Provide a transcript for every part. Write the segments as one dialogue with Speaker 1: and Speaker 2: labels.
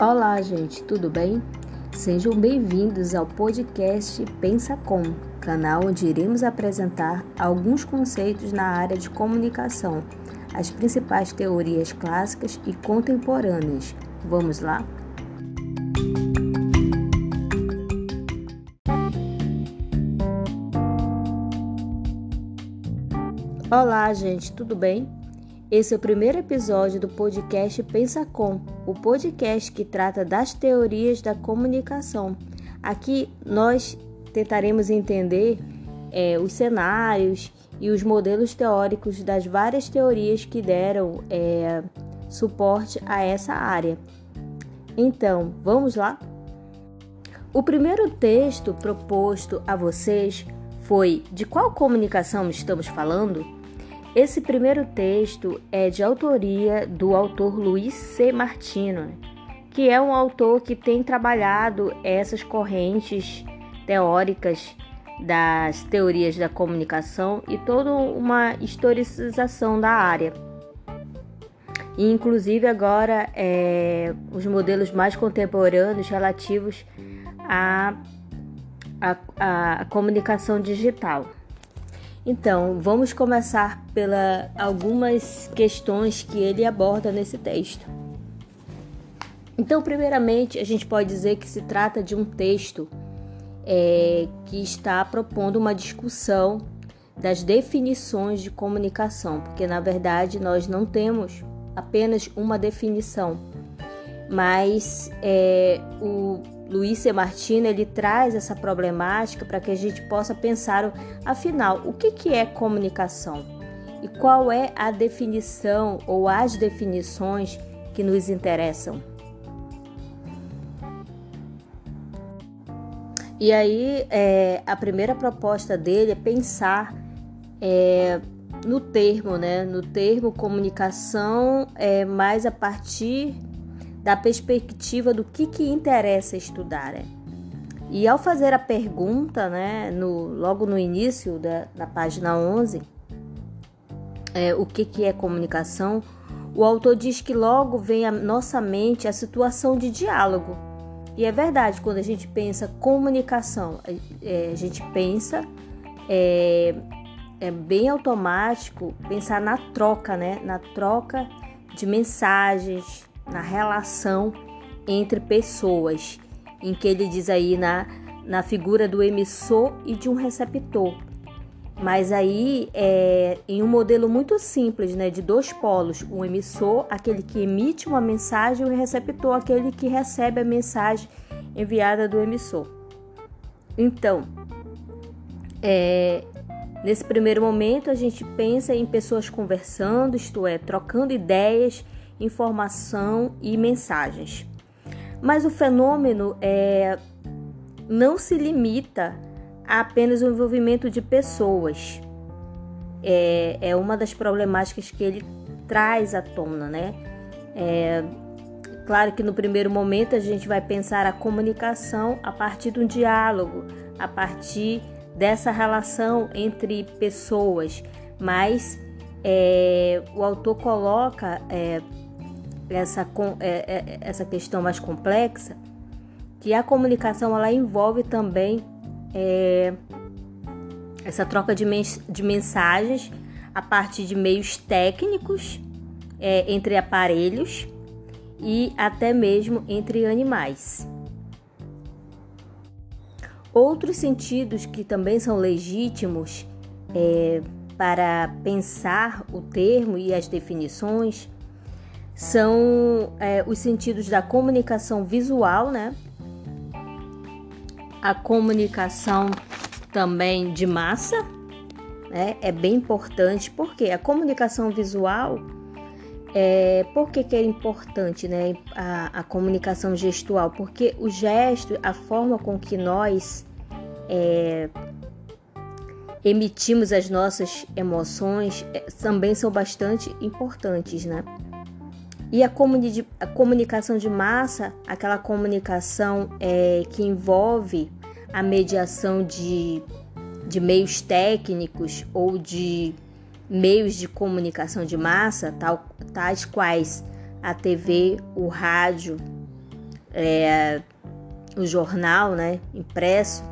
Speaker 1: Olá, gente, tudo bem? Sejam bem-vindos ao podcast Pensa Com, canal onde iremos apresentar alguns conceitos na área de comunicação, as principais teorias clássicas e contemporâneas. Vamos lá? Olá, gente, tudo bem? Esse é o primeiro episódio do podcast Pensa Com, o podcast que trata das teorias da comunicação. Aqui nós tentaremos entender é, os cenários e os modelos teóricos das várias teorias que deram é, suporte a essa área. Então, vamos lá? O primeiro texto proposto a vocês foi De qual comunicação estamos falando? Esse primeiro texto é de autoria do autor Luiz C. Martino, que é um autor que tem trabalhado essas correntes teóricas das teorias da comunicação e toda uma historicização da área. E, inclusive agora é, os modelos mais contemporâneos relativos à, à, à comunicação digital. Então, vamos começar pela algumas questões que ele aborda nesse texto. Então, primeiramente, a gente pode dizer que se trata de um texto é, que está propondo uma discussão das definições de comunicação, porque na verdade nós não temos apenas uma definição, mas é, o Luiz C. Martino ele traz essa problemática para que a gente possa pensar, afinal, o que, que é comunicação e qual é a definição ou as definições que nos interessam. E aí, é, a primeira proposta dele é pensar é, no termo, né? No termo comunicação, é, mais a partir da perspectiva do que, que interessa estudar. Né? E ao fazer a pergunta, né, no, logo no início da, da página 11, é, o que, que é comunicação, o autor diz que logo vem à nossa mente a situação de diálogo. E é verdade, quando a gente pensa comunicação, é, a gente pensa, é, é bem automático pensar na troca, né? Na troca de mensagens, na relação entre pessoas, em que ele diz aí na, na figura do emissor e de um receptor. Mas aí é em um modelo muito simples, né, de dois polos, o emissor, aquele que emite uma mensagem, e o receptor, aquele que recebe a mensagem enviada do emissor. Então, é, nesse primeiro momento a gente pensa em pessoas conversando, isto é, trocando ideias informação e mensagens. Mas o fenômeno é, não se limita a apenas o envolvimento de pessoas. É, é uma das problemáticas que ele traz à tona, né? É, claro que no primeiro momento a gente vai pensar a comunicação a partir de um diálogo, a partir dessa relação entre pessoas, mas é, o autor coloca é, essa, é, é, essa questão mais complexa, que a comunicação ela envolve também é, essa troca de, mens de mensagens a partir de meios técnicos é, entre aparelhos e até mesmo entre animais. Outros sentidos que também são legítimos é, para pensar o termo e as definições são é, os sentidos da comunicação visual, né? A comunicação também de massa, né? É bem importante, porque a comunicação visual, é, por que, que é importante, né? A, a comunicação gestual, porque o gesto, a forma com que nós é, emitimos as nossas emoções é, também são bastante importantes, né? E a, comuni a comunicação de massa, aquela comunicação é, que envolve a mediação de, de meios técnicos ou de meios de comunicação de massa, tal, tais quais a TV, o rádio, é, o jornal, né, impresso.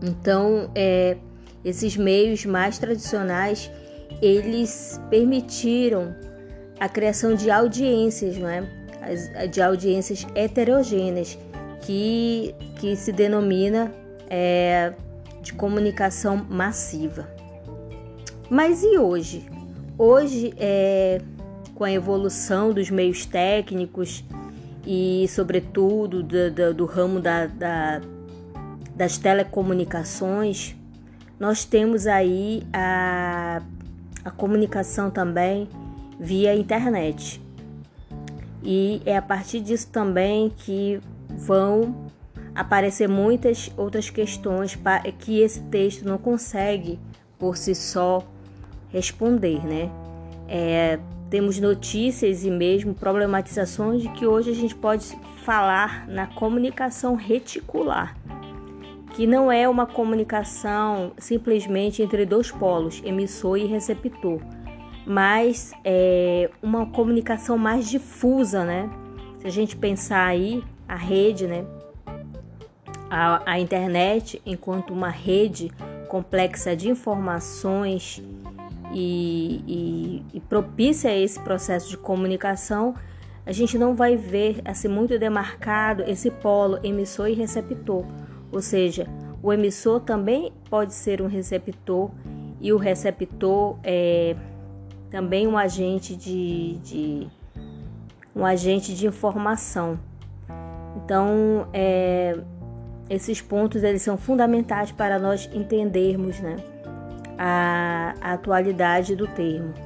Speaker 1: Então, é, esses meios mais tradicionais eles permitiram a criação de audiências, não é? de audiências heterogêneas, que, que se denomina é, de comunicação massiva. Mas e hoje? Hoje, é, com a evolução dos meios técnicos e, sobretudo, do, do, do ramo da, da, das telecomunicações, nós temos aí a, a comunicação também via internet. E é a partir disso também que vão aparecer muitas outras questões que esse texto não consegue por si só responder, né? É, temos notícias e mesmo problematizações de que hoje a gente pode falar na comunicação reticular, que não é uma comunicação simplesmente entre dois polos, emissor e receptor, mas é uma comunicação mais difusa, né? Se a gente pensar aí a rede, né? A, a internet enquanto uma rede complexa de informações e, e, e propícia a esse processo de comunicação, a gente não vai ver assim muito demarcado esse polo emissor e receptor, ou seja, o emissor também pode ser um receptor e o receptor é também um agente de, de um agente de informação. Então, é, esses pontos eles são fundamentais para nós entendermos né, a, a atualidade do termo.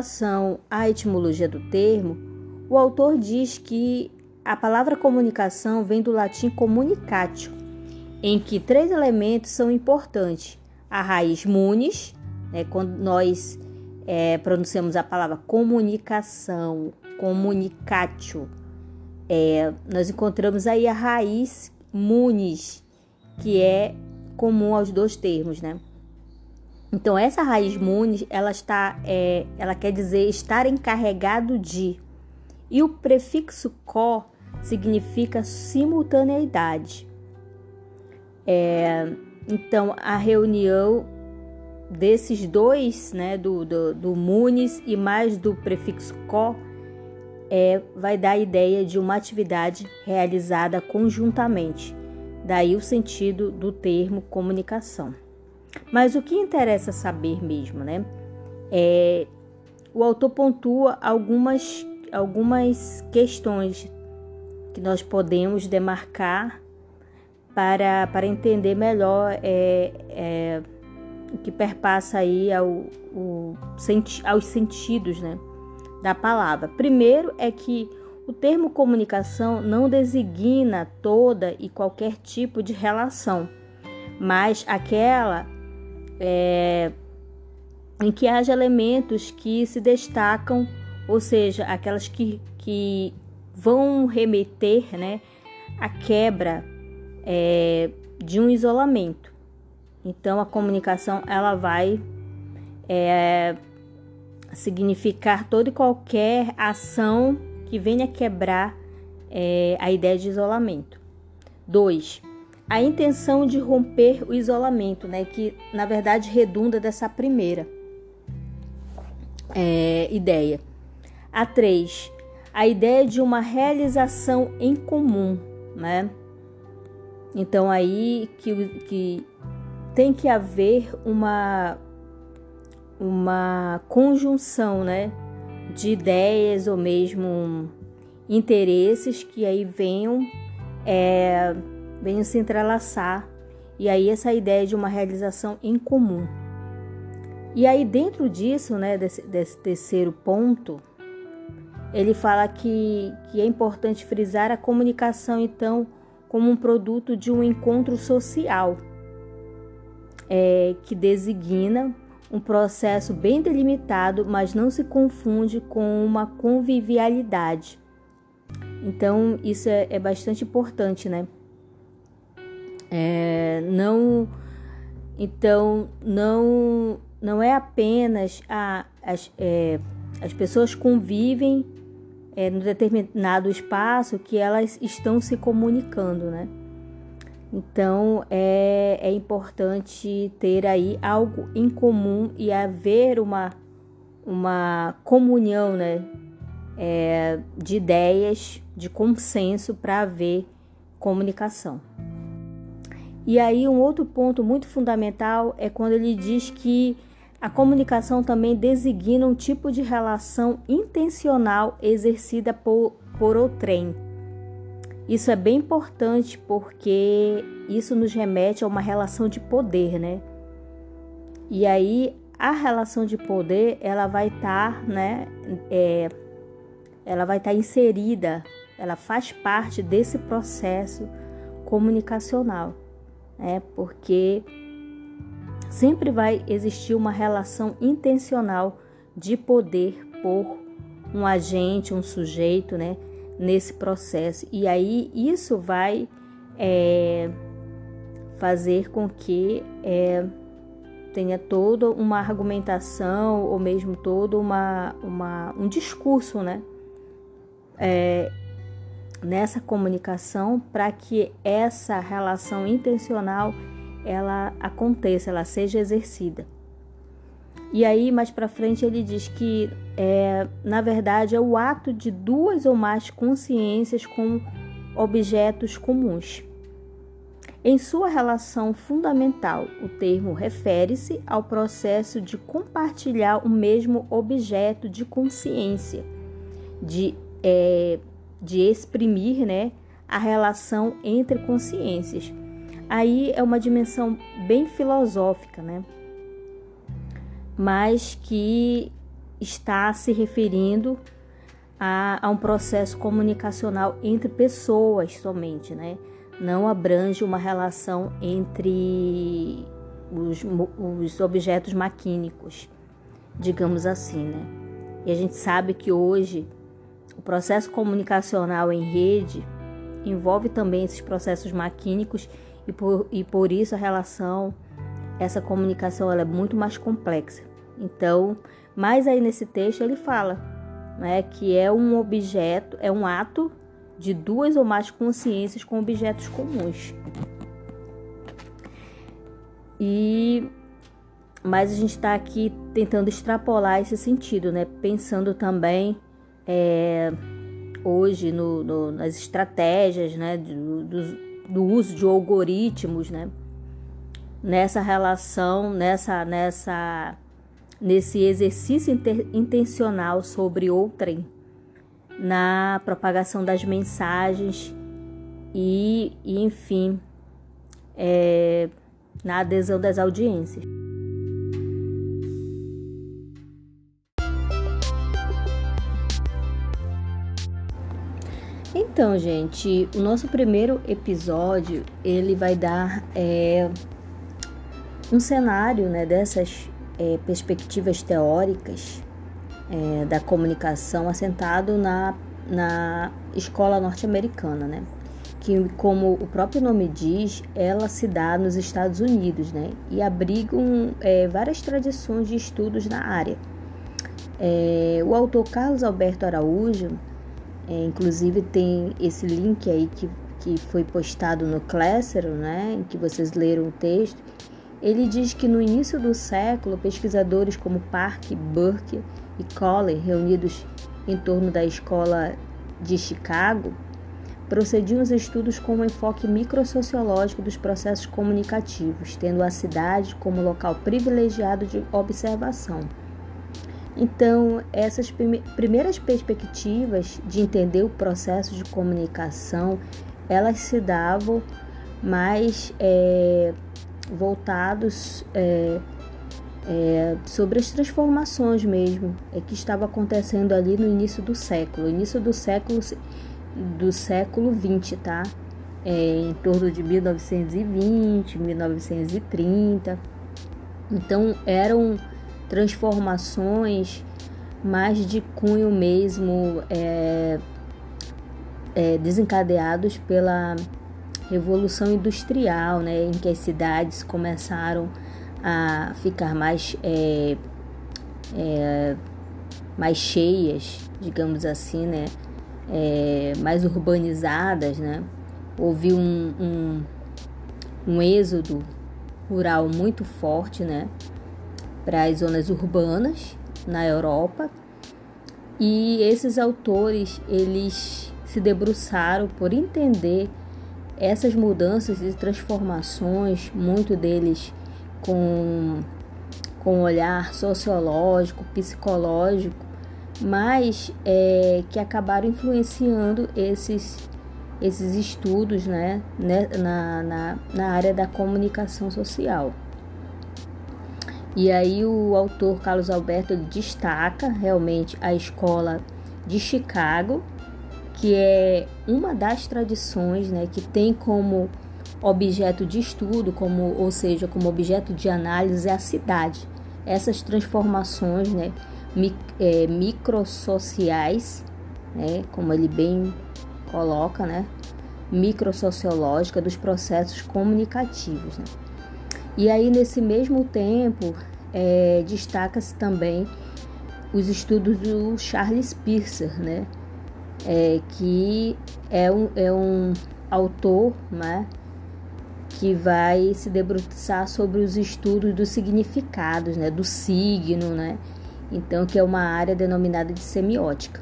Speaker 1: Relação à etimologia do termo, o autor diz que a palavra comunicação vem do latim communicatio, em que três elementos são importantes: a raiz munis, né, quando nós é, pronunciamos a palavra comunicação, comunicatio, é, nós encontramos aí a raiz munis, que é comum aos dois termos, né? Então essa raiz munis, ela está, é, ela quer dizer estar encarregado de. E o prefixo co significa simultaneidade. É, então a reunião desses dois, né, do, do, do munis e mais do prefixo co, é, vai dar a ideia de uma atividade realizada conjuntamente. Daí o sentido do termo comunicação. Mas o que interessa saber mesmo, né? É, o autor pontua algumas, algumas questões que nós podemos demarcar para, para entender melhor é, é, o que perpassa aí ao, o, aos sentidos né, da palavra. Primeiro é que o termo comunicação não designa toda e qualquer tipo de relação, mas aquela é, em que haja elementos que se destacam, ou seja, aquelas que, que vão remeter né, à quebra é, de um isolamento. Então, a comunicação ela vai é, significar toda e qualquer ação que venha quebrar é, a ideia de isolamento. 2 a intenção de romper o isolamento, né, que na verdade redunda dessa primeira é, ideia. A três, a ideia de uma realização em comum, né? Então aí que, que tem que haver uma uma conjunção, né, de ideias ou mesmo interesses que aí venham é, venham se entrelaçar e aí essa ideia de uma realização em comum. E aí dentro disso, né, desse, desse terceiro ponto, ele fala que, que é importante frisar a comunicação então como um produto de um encontro social é, que designa um processo bem delimitado, mas não se confunde com uma convivialidade. Então isso é, é bastante importante, né? É, não, então não não é apenas a, as, é, as pessoas convivem é, no determinado espaço que elas estão se comunicando, né? Então é, é importante ter aí algo em comum e haver uma, uma comunhão né, é, de ideias, de consenso para haver comunicação. E aí um outro ponto muito fundamental é quando ele diz que a comunicação também designa um tipo de relação intencional exercida por, por outrem isso é bem importante porque isso nos remete a uma relação de poder, né? E aí a relação de poder ela vai estar, tá, né? É, ela vai estar tá inserida, ela faz parte desse processo comunicacional, né? Porque sempre vai existir uma relação intencional de poder por um agente, um sujeito, né? nesse processo. E aí isso vai é, fazer com que é, tenha toda uma argumentação ou mesmo todo uma, uma, um discurso, né? É, nessa comunicação para que essa relação intencional ela aconteça, ela seja exercida. E aí, mais para frente, ele diz que, é, na verdade, é o ato de duas ou mais consciências com objetos comuns. Em sua relação fundamental, o termo refere-se ao processo de compartilhar o mesmo objeto de consciência, de, é, de exprimir né, a relação entre consciências. Aí é uma dimensão bem filosófica, né? mas que está se referindo a, a, um processo comunicacional entre pessoas somente, né? Não abrange uma relação entre os, os objetos maquínicos, digamos assim, né? E a gente sabe que hoje o processo comunicacional em rede envolve também esses processos maquínicos e por, e por isso a relação, essa comunicação ela é muito mais complexa. Então, mais aí nesse texto ele fala né, que é um objeto, é um ato de duas ou mais consciências com objetos comuns. E mas a gente está aqui tentando extrapolar esse sentido, né? Pensando também é, hoje no, no, nas estratégias, né? Do, do, do, uso de algoritmos, né? Nessa relação, nessa nessa nesse exercício intencional sobre outrem, na propagação das mensagens e, e enfim, é, na adesão das audiências. Então, gente, o nosso primeiro episódio ele vai dar é, um cenário né, dessas é, perspectivas teóricas é, da comunicação assentado na, na escola norte-americana, né? que, como o próprio nome diz, ela se dá nos Estados Unidos, né? E abrigam é, várias tradições de estudos na área. É, o autor Carlos Alberto Araújo, é, inclusive tem esse link aí que, que foi postado no Classroom, né? Em que vocês leram o texto. Ele diz que no início do século, pesquisadores como Park, Burke e Colley, reunidos em torno da escola de Chicago, procediam os estudos com um enfoque microsociológico dos processos comunicativos, tendo a cidade como local privilegiado de observação. Então, essas primeiras perspectivas de entender o processo de comunicação, elas se davam mais é, voltados é, é, sobre as transformações mesmo é, que estava acontecendo ali no início do século, início do século do século 20, tá? É, em torno de 1920, 1930. Então eram transformações mais de cunho mesmo é, é, desencadeados pela Revolução Industrial, né, em que as cidades começaram a ficar mais, é, é, mais cheias, digamos assim, né, é, mais urbanizadas, né, houve um, um, um êxodo rural muito forte, né, para as zonas urbanas na Europa. E esses autores, eles se debruçaram por entender essas mudanças e transformações, muito deles com, com um olhar sociológico, psicológico, mas é, que acabaram influenciando esses, esses estudos né, né na, na, na área da comunicação social. E aí o autor Carlos Alberto destaca realmente a escola de Chicago, que é uma das tradições né, que tem como objeto de estudo, como, ou seja, como objeto de análise a cidade. Essas transformações né, mi, é, microsociais, né, como ele bem coloca, né, microsociológica dos processos comunicativos. Né. E aí, nesse mesmo tempo, é, destaca-se também os estudos do Charles Peirce, né, é, que é um, é um autor né, que vai se debruçar sobre os estudos dos significados, né, do signo, né, então que é uma área denominada de semiótica,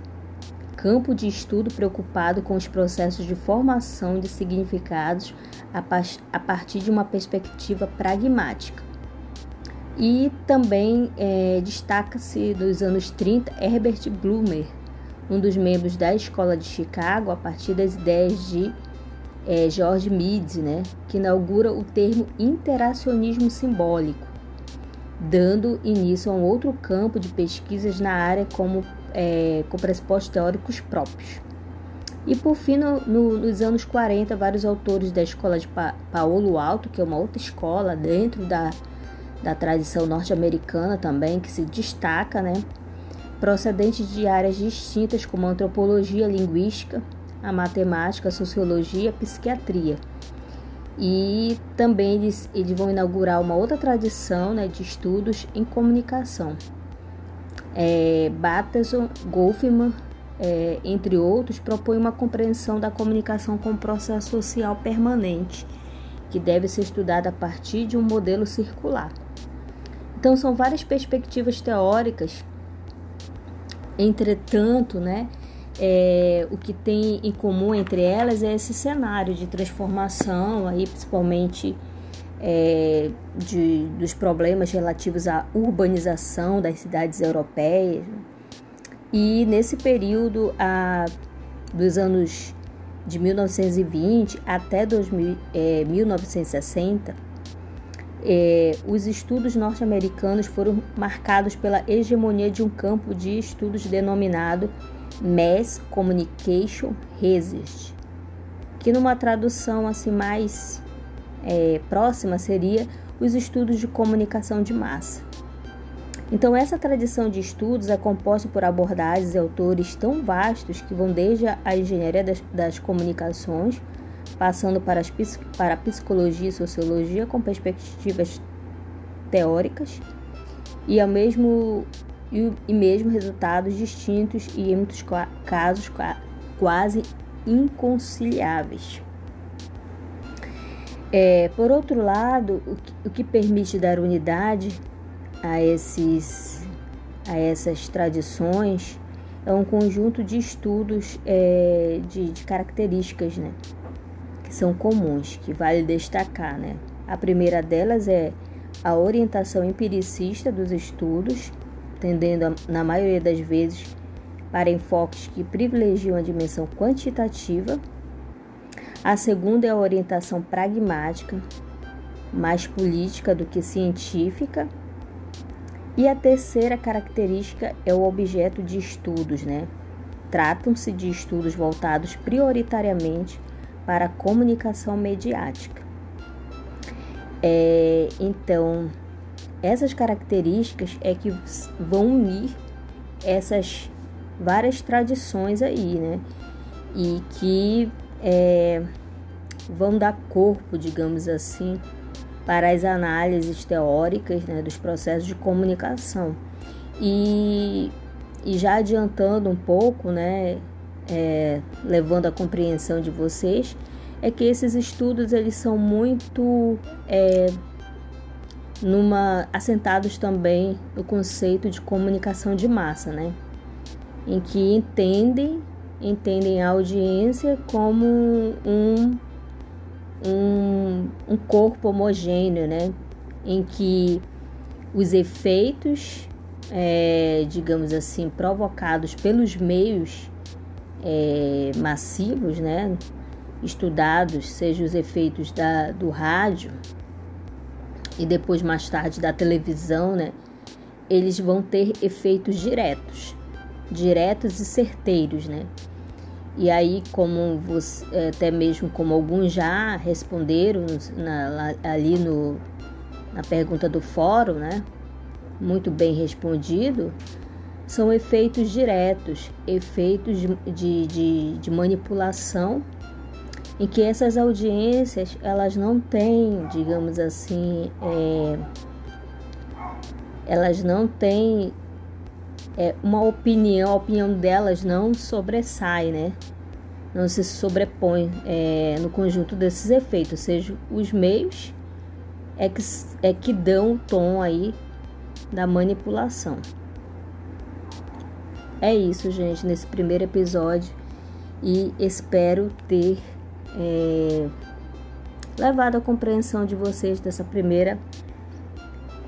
Speaker 1: campo de estudo preocupado com os processos de formação de significados a, partir de uma perspectiva pragmática. E também é, destaca-se dos anos 30 Herbert Blumer, um dos membros da Escola de Chicago, a partir das ideias de é, George Meade, né, que inaugura o termo interacionismo simbólico, dando início a um outro campo de pesquisas na área como, é, com pressupostos teóricos próprios. E por fim, no, no, nos anos 40, vários autores da escola de pa Paulo Alto, que é uma outra escola dentro da, da tradição norte-americana também, que se destaca, né, procedentes de áreas distintas como antropologia, linguística, a matemática, a sociologia, a psiquiatria. E também eles, eles vão inaugurar uma outra tradição né, de estudos em comunicação. É, Bateson, Goffman, é, entre outros, propõe uma compreensão da comunicação como processo social permanente, que deve ser estudada a partir de um modelo circular. Então, são várias perspectivas teóricas Entretanto, né, é, o que tem em comum entre elas é esse cenário de transformação, aí, principalmente é, de, dos problemas relativos à urbanização das cidades europeias. E nesse período, a, dos anos de 1920 até 2000, é, 1960, é, os estudos norte-americanos foram marcados pela hegemonia de um campo de estudos denominado Mass Communication Research, que numa tradução assim mais é, próxima seria os estudos de comunicação de massa. Então, essa tradição de estudos é composta por abordagens e autores tão vastos que vão desde a engenharia das, das comunicações passando para, as, para a psicologia e sociologia com perspectivas teóricas e, ao mesmo, e, e mesmo resultados distintos e, em muitos casos, quase inconciliáveis. É, por outro lado, o que, o que permite dar unidade a, esses, a essas tradições é um conjunto de estudos é, de, de características, né? que são comuns, que vale destacar, né? A primeira delas é a orientação empiricista dos estudos, tendendo, a, na maioria das vezes, para enfoques que privilegiam a dimensão quantitativa. A segunda é a orientação pragmática, mais política do que científica. E a terceira característica é o objeto de estudos, né? Tratam-se de estudos voltados prioritariamente para a comunicação mediática. É, então, essas características é que vão unir essas várias tradições aí, né? e que é, vão dar corpo, digamos assim, para as análises teóricas né, dos processos de comunicação. E, e já adiantando um pouco, né, é, levando a compreensão de vocês, é que esses estudos eles são muito é, numa assentados também no conceito de comunicação de massa, né? Em que entendem entendem a audiência como um, um, um corpo homogêneo, né? Em que os efeitos, é, digamos assim, provocados pelos meios é, massivos, né? Estudados, seja os efeitos da, do rádio, e depois mais tarde da televisão, né? Eles vão ter efeitos diretos, diretos e certeiros, né? E aí, como você, é, até mesmo como alguns já responderam na, ali no, na pergunta do fórum, né? Muito bem respondido, são efeitos diretos, efeitos de, de, de, de manipulação em que essas audiências elas não têm, digamos assim, é, elas não têm é, uma opinião, a opinião delas não sobressai, né? Não se sobrepõe é, no conjunto desses efeitos, ou seja, os meios é que, é que dão o tom aí da manipulação. É isso, gente, nesse primeiro episódio e espero ter é, levado à compreensão de vocês dessa primeira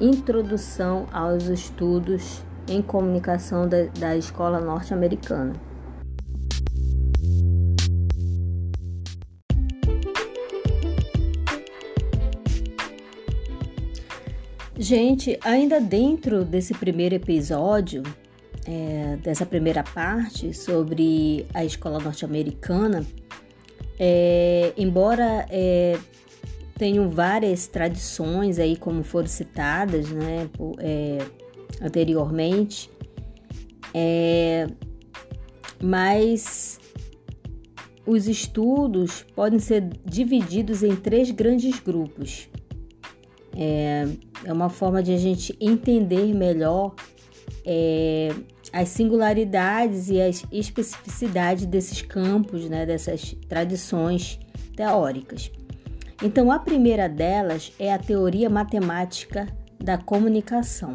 Speaker 1: introdução aos estudos em comunicação da, da escola norte-americana. Gente, ainda dentro desse primeiro episódio, é, dessa primeira parte sobre a escola norte-americana, é, embora é, tenham várias tradições aí, como foram citadas né, é, anteriormente, é, mas os estudos podem ser divididos em três grandes grupos. É, é uma forma de a gente entender melhor é, as singularidades e as especificidades desses campos, né, dessas tradições teóricas. Então, a primeira delas é a teoria matemática da comunicação,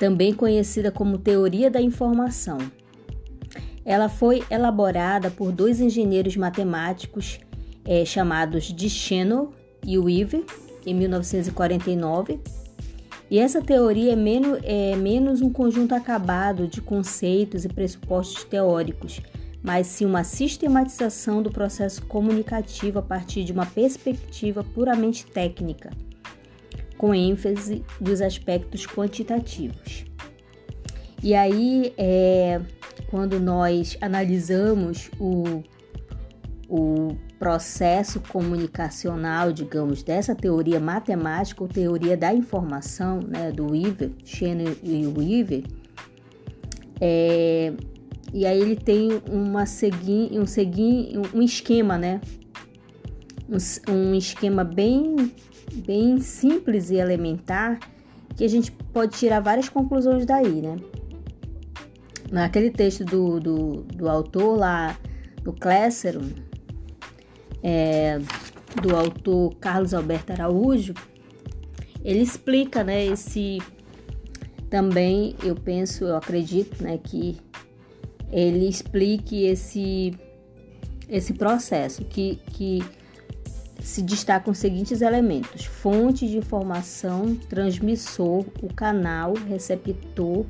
Speaker 1: também conhecida como teoria da informação. Ela foi elaborada por dois engenheiros matemáticos é, chamados Duchesneau e Weaver em 1949 e essa teoria é menos, é menos um conjunto acabado de conceitos e pressupostos teóricos, mas sim uma sistematização do processo comunicativo a partir de uma perspectiva puramente técnica, com ênfase dos aspectos quantitativos. E aí, é, quando nós analisamos o, o processo comunicacional, digamos, dessa teoria matemática ou teoria da informação, né, do Weaver, Shannon e Weaver, é, e aí ele tem uma segui, um, segui, um esquema, né, um, um esquema bem, bem simples e elementar que a gente pode tirar várias conclusões daí, né? Naquele texto do, do, do autor lá, do Classroom, é, do autor Carlos Alberto Araújo, ele explica, né, esse também eu penso, eu acredito, né, que ele explique esse esse processo que, que se destacam os seguintes elementos: fonte de informação, transmissor, o canal, receptor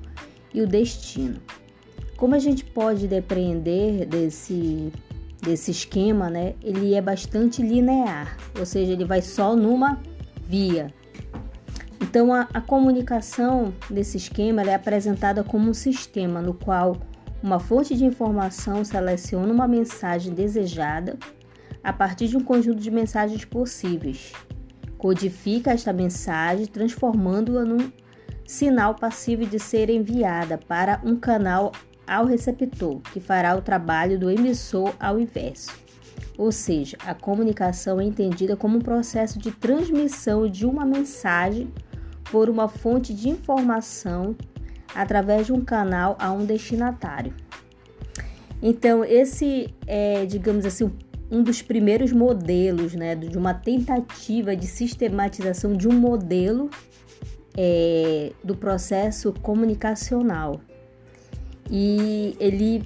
Speaker 1: e o destino. Como a gente pode depreender desse desse esquema, né, ele é bastante linear, ou seja, ele vai só numa via. Então, a, a comunicação desse esquema é apresentada como um sistema no qual uma fonte de informação seleciona uma mensagem desejada a partir de um conjunto de mensagens possíveis, codifica esta mensagem, transformando-a num sinal passível de ser enviada para um canal ao receptor, que fará o trabalho do emissor ao inverso. Ou seja, a comunicação é entendida como um processo de transmissão de uma mensagem por uma fonte de informação através de um canal a um destinatário. Então, esse é, digamos assim, um dos primeiros modelos, né, de uma tentativa de sistematização de um modelo é, do processo comunicacional. E ele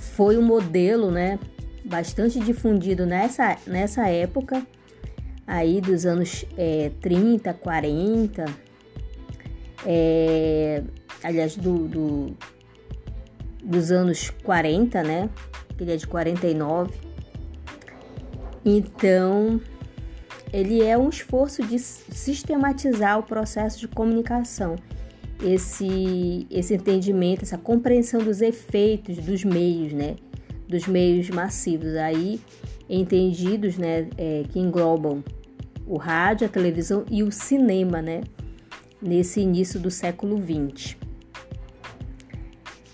Speaker 1: foi um modelo, né, bastante difundido nessa, nessa época, aí dos anos é, 30, 40, é, aliás, do, do, dos anos 40, né? Ele é de 49. Então, ele é um esforço de sistematizar o processo de comunicação, esse, esse entendimento, essa compreensão dos efeitos dos meios, né? Dos meios massivos aí entendidos, né? É, que englobam o rádio, a televisão e o cinema, né? Nesse início do século XX.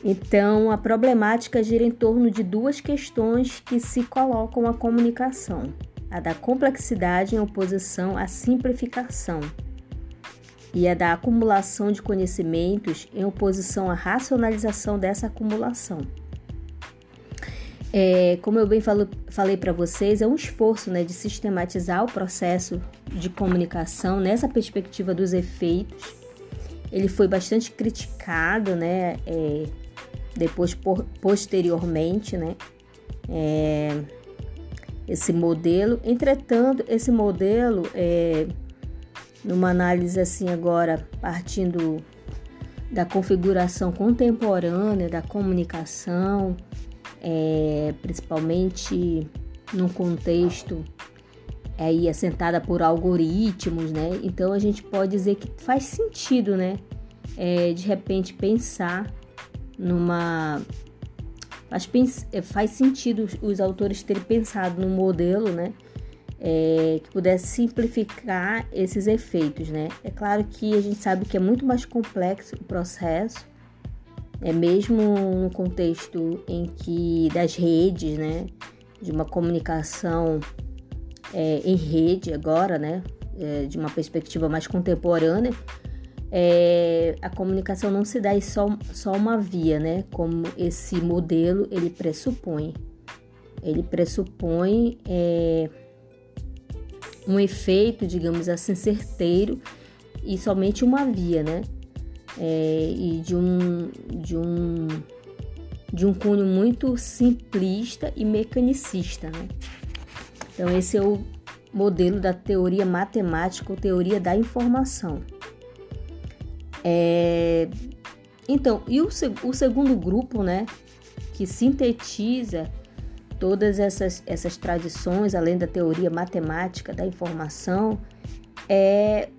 Speaker 1: Então, a problemática gira em torno de duas questões que se colocam à comunicação: a da complexidade em oposição à simplificação, e a da acumulação de conhecimentos em oposição à racionalização dessa acumulação. É, como eu bem falo, falei para vocês, é um esforço né, de sistematizar o processo de comunicação nessa perspectiva dos efeitos. Ele foi bastante criticado, né? É, depois por, posteriormente, né? É, esse modelo. Entretanto, esse modelo, é, numa análise assim agora, partindo da configuração contemporânea da comunicação, é, principalmente num contexto aí assentada por algoritmos, né? Então a gente pode dizer que faz sentido, né? É, de repente pensar numa faz, é, faz sentido os autores terem pensado num modelo, né, é, que pudesse simplificar esses efeitos, né? É claro que a gente sabe que é muito mais complexo o processo, é mesmo no contexto em que das redes, né, de uma comunicação é, em rede agora, né, é, de uma perspectiva mais contemporânea, é, a comunicação não se dá em só, só uma via, né? Como esse modelo ele pressupõe. Ele pressupõe é, um efeito, digamos assim, certeiro e somente uma via, né? É, e de um, de um de um cunho muito simplista e mecanicista, né? Então esse é o modelo da teoria matemática ou teoria da informação. É... Então, e o, o segundo grupo, né, que sintetiza todas essas, essas tradições, além da teoria matemática da informação, é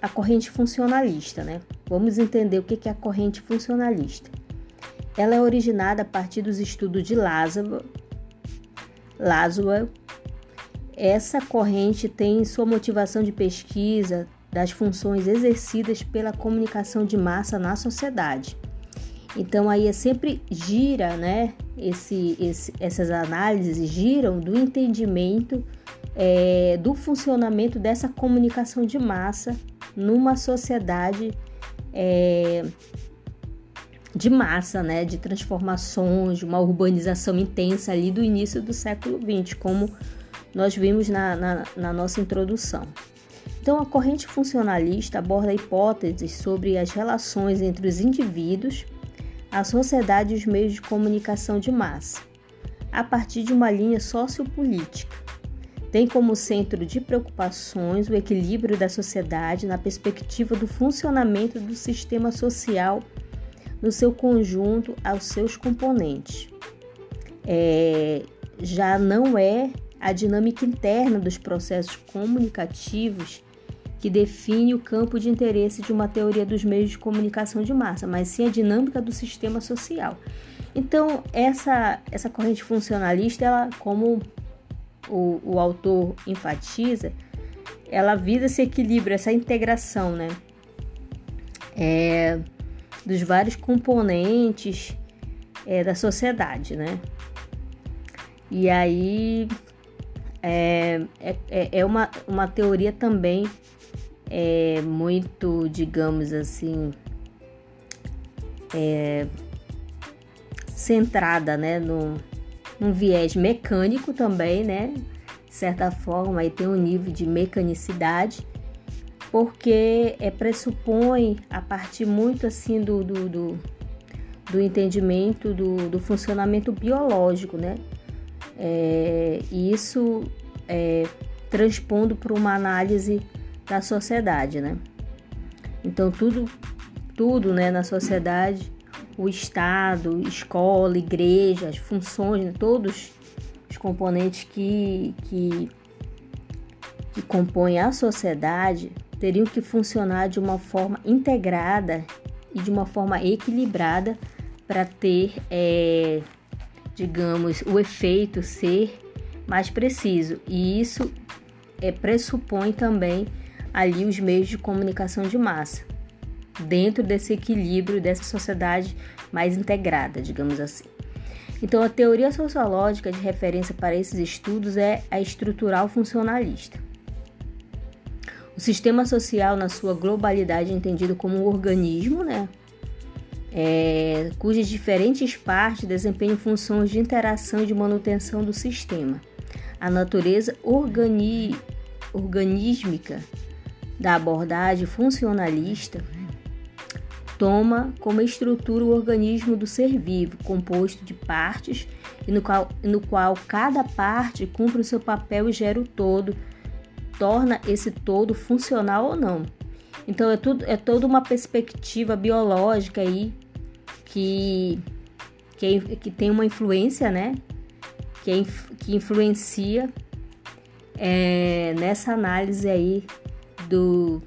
Speaker 1: a corrente funcionalista, né? Vamos entender o que é a corrente funcionalista. Ela é originada a partir dos estudos de Lázaro. Laswell. Essa corrente tem sua motivação de pesquisa das funções exercidas pela comunicação de massa na sociedade. Então aí é sempre gira, né? Esse, esse, essas análises giram do entendimento é, do funcionamento dessa comunicação de massa numa sociedade é, de massa, né? De transformações, de uma urbanização intensa ali do início do século XX, como nós vimos na, na, na nossa introdução. Então, a corrente funcionalista aborda hipóteses sobre as relações entre os indivíduos, a sociedade e os meios de comunicação de massa, a partir de uma linha sociopolítica. Tem como centro de preocupações o equilíbrio da sociedade na perspectiva do funcionamento do sistema social no seu conjunto aos seus componentes. É, já não é a dinâmica interna dos processos comunicativos que define o campo de interesse de uma teoria dos meios de comunicação de massa, mas sim a dinâmica do sistema social. Então, essa, essa corrente funcionalista, ela, como o, o autor enfatiza, ela visa esse equilíbrio, essa integração, né? É, dos vários componentes é, da sociedade, né? E aí é, é, é, é uma, uma teoria também é, muito, digamos assim, é, centrada né, no, num viés mecânico também, né? De certa forma, aí tem um nível de mecanicidade, porque é, pressupõe a partir muito assim do, do, do, do entendimento do, do, funcionamento biológico, né? É, e isso é, transpondo para uma análise da sociedade, né? Então tudo, tudo, né, na sociedade, o Estado, escola, igreja, as funções, né, todos os componentes que, que, que compõem a sociedade teriam que funcionar de uma forma integrada e de uma forma equilibrada para ter, é, digamos, o efeito ser mais preciso. E isso é, pressupõe também ali os meios de comunicação de massa, dentro desse equilíbrio dessa sociedade mais integrada, digamos assim. Então, a teoria sociológica de referência para esses estudos é a estrutural funcionalista. O sistema social, na sua globalidade, é entendido como um organismo, né? É, cujas diferentes partes desempenham funções de interação e de manutenção do sistema. A natureza organi, organísmica da abordagem funcionalista toma como estrutura o organismo do ser vivo, composto de partes e no qual, no qual cada parte cumpre o seu papel e gera o todo, torna esse todo funcional ou não. Então é tudo é toda uma perspectiva biológica aí que que, que tem uma influência, né? Que, que influencia é, nessa análise aí do,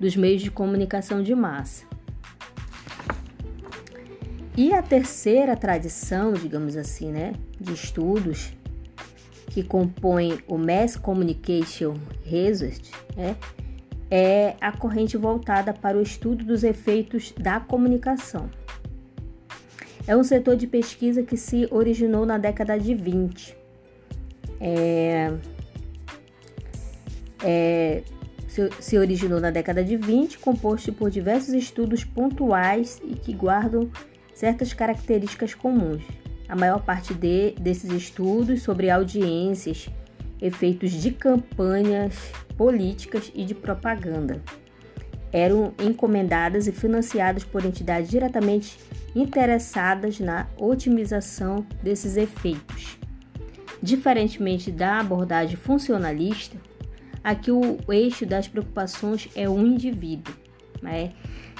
Speaker 1: dos meios de comunicação de massa. E a terceira tradição, digamos assim, né, de estudos que compõem o Mass Communication Research, né, é a corrente voltada para o estudo dos efeitos da comunicação. É um setor de pesquisa que se originou na década de 20. É, é, se, se originou na década de 20, composto por diversos estudos pontuais e que guardam certas características comuns. A maior parte de, desses estudos sobre audiências, efeitos de campanhas políticas e de propaganda eram encomendadas e financiadas por entidades diretamente interessadas na otimização desses efeitos. Diferentemente da abordagem funcionalista, Aqui o eixo das preocupações é o indivíduo, né?